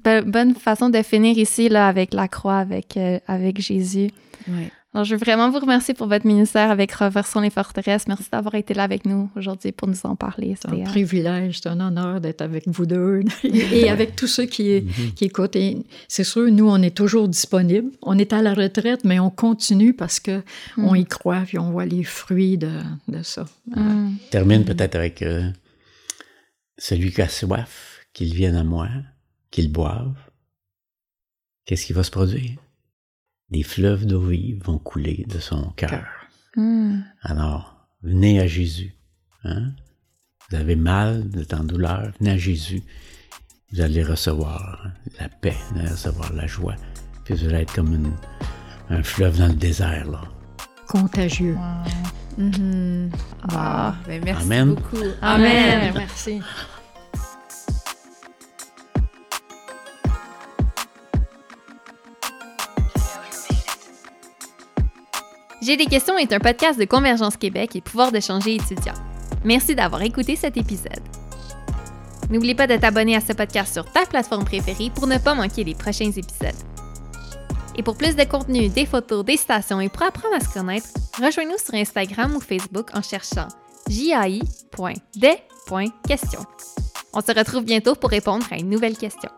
bonne façon de finir ici là, avec la croix, avec, euh, avec Jésus. Alors, je veux vraiment vous remercier pour votre ministère avec Reversons les forteresses. Merci d'avoir été là avec nous aujourd'hui pour nous en parler. C'est un euh, privilège, c'est un honneur d'être avec vous deux et, avec tous ceux qui, mhm. qui écoutent. c'est sûr, nous, on est toujours disponibles. On est à la retraite, mais on continue parce que on mm. y croit et on voit les fruits de, de ça. Mm. Termine peut-être avec euh, celui qui a soif, qu'il vienne à moi qu'ils boivent, qu'est-ce qui va se produire? Des fleuves d'eau vive vont couler de son cœur. Hmm. Alors, venez à Jésus. Hein? Vous avez mal, vous êtes en douleur, venez à Jésus. Vous allez recevoir la paix, vous allez recevoir la joie. Puis vous allez être comme un fleuve dans le désert. Là. Contagieux. Ah, ben merci Amen. beaucoup. Amen. Amen. Merci. J'ai des questions est un podcast de Convergence Québec et pouvoir d'échanger étudiants. Merci d'avoir écouté cet épisode. N'oublie pas de t'abonner à ce podcast sur ta plateforme préférée pour ne pas manquer les prochains épisodes. Et pour plus de contenu, des photos, des stations et pour apprendre à se connaître, rejoins-nous sur Instagram ou Facebook en cherchant jai.des.question. On se retrouve bientôt pour répondre à une nouvelle question.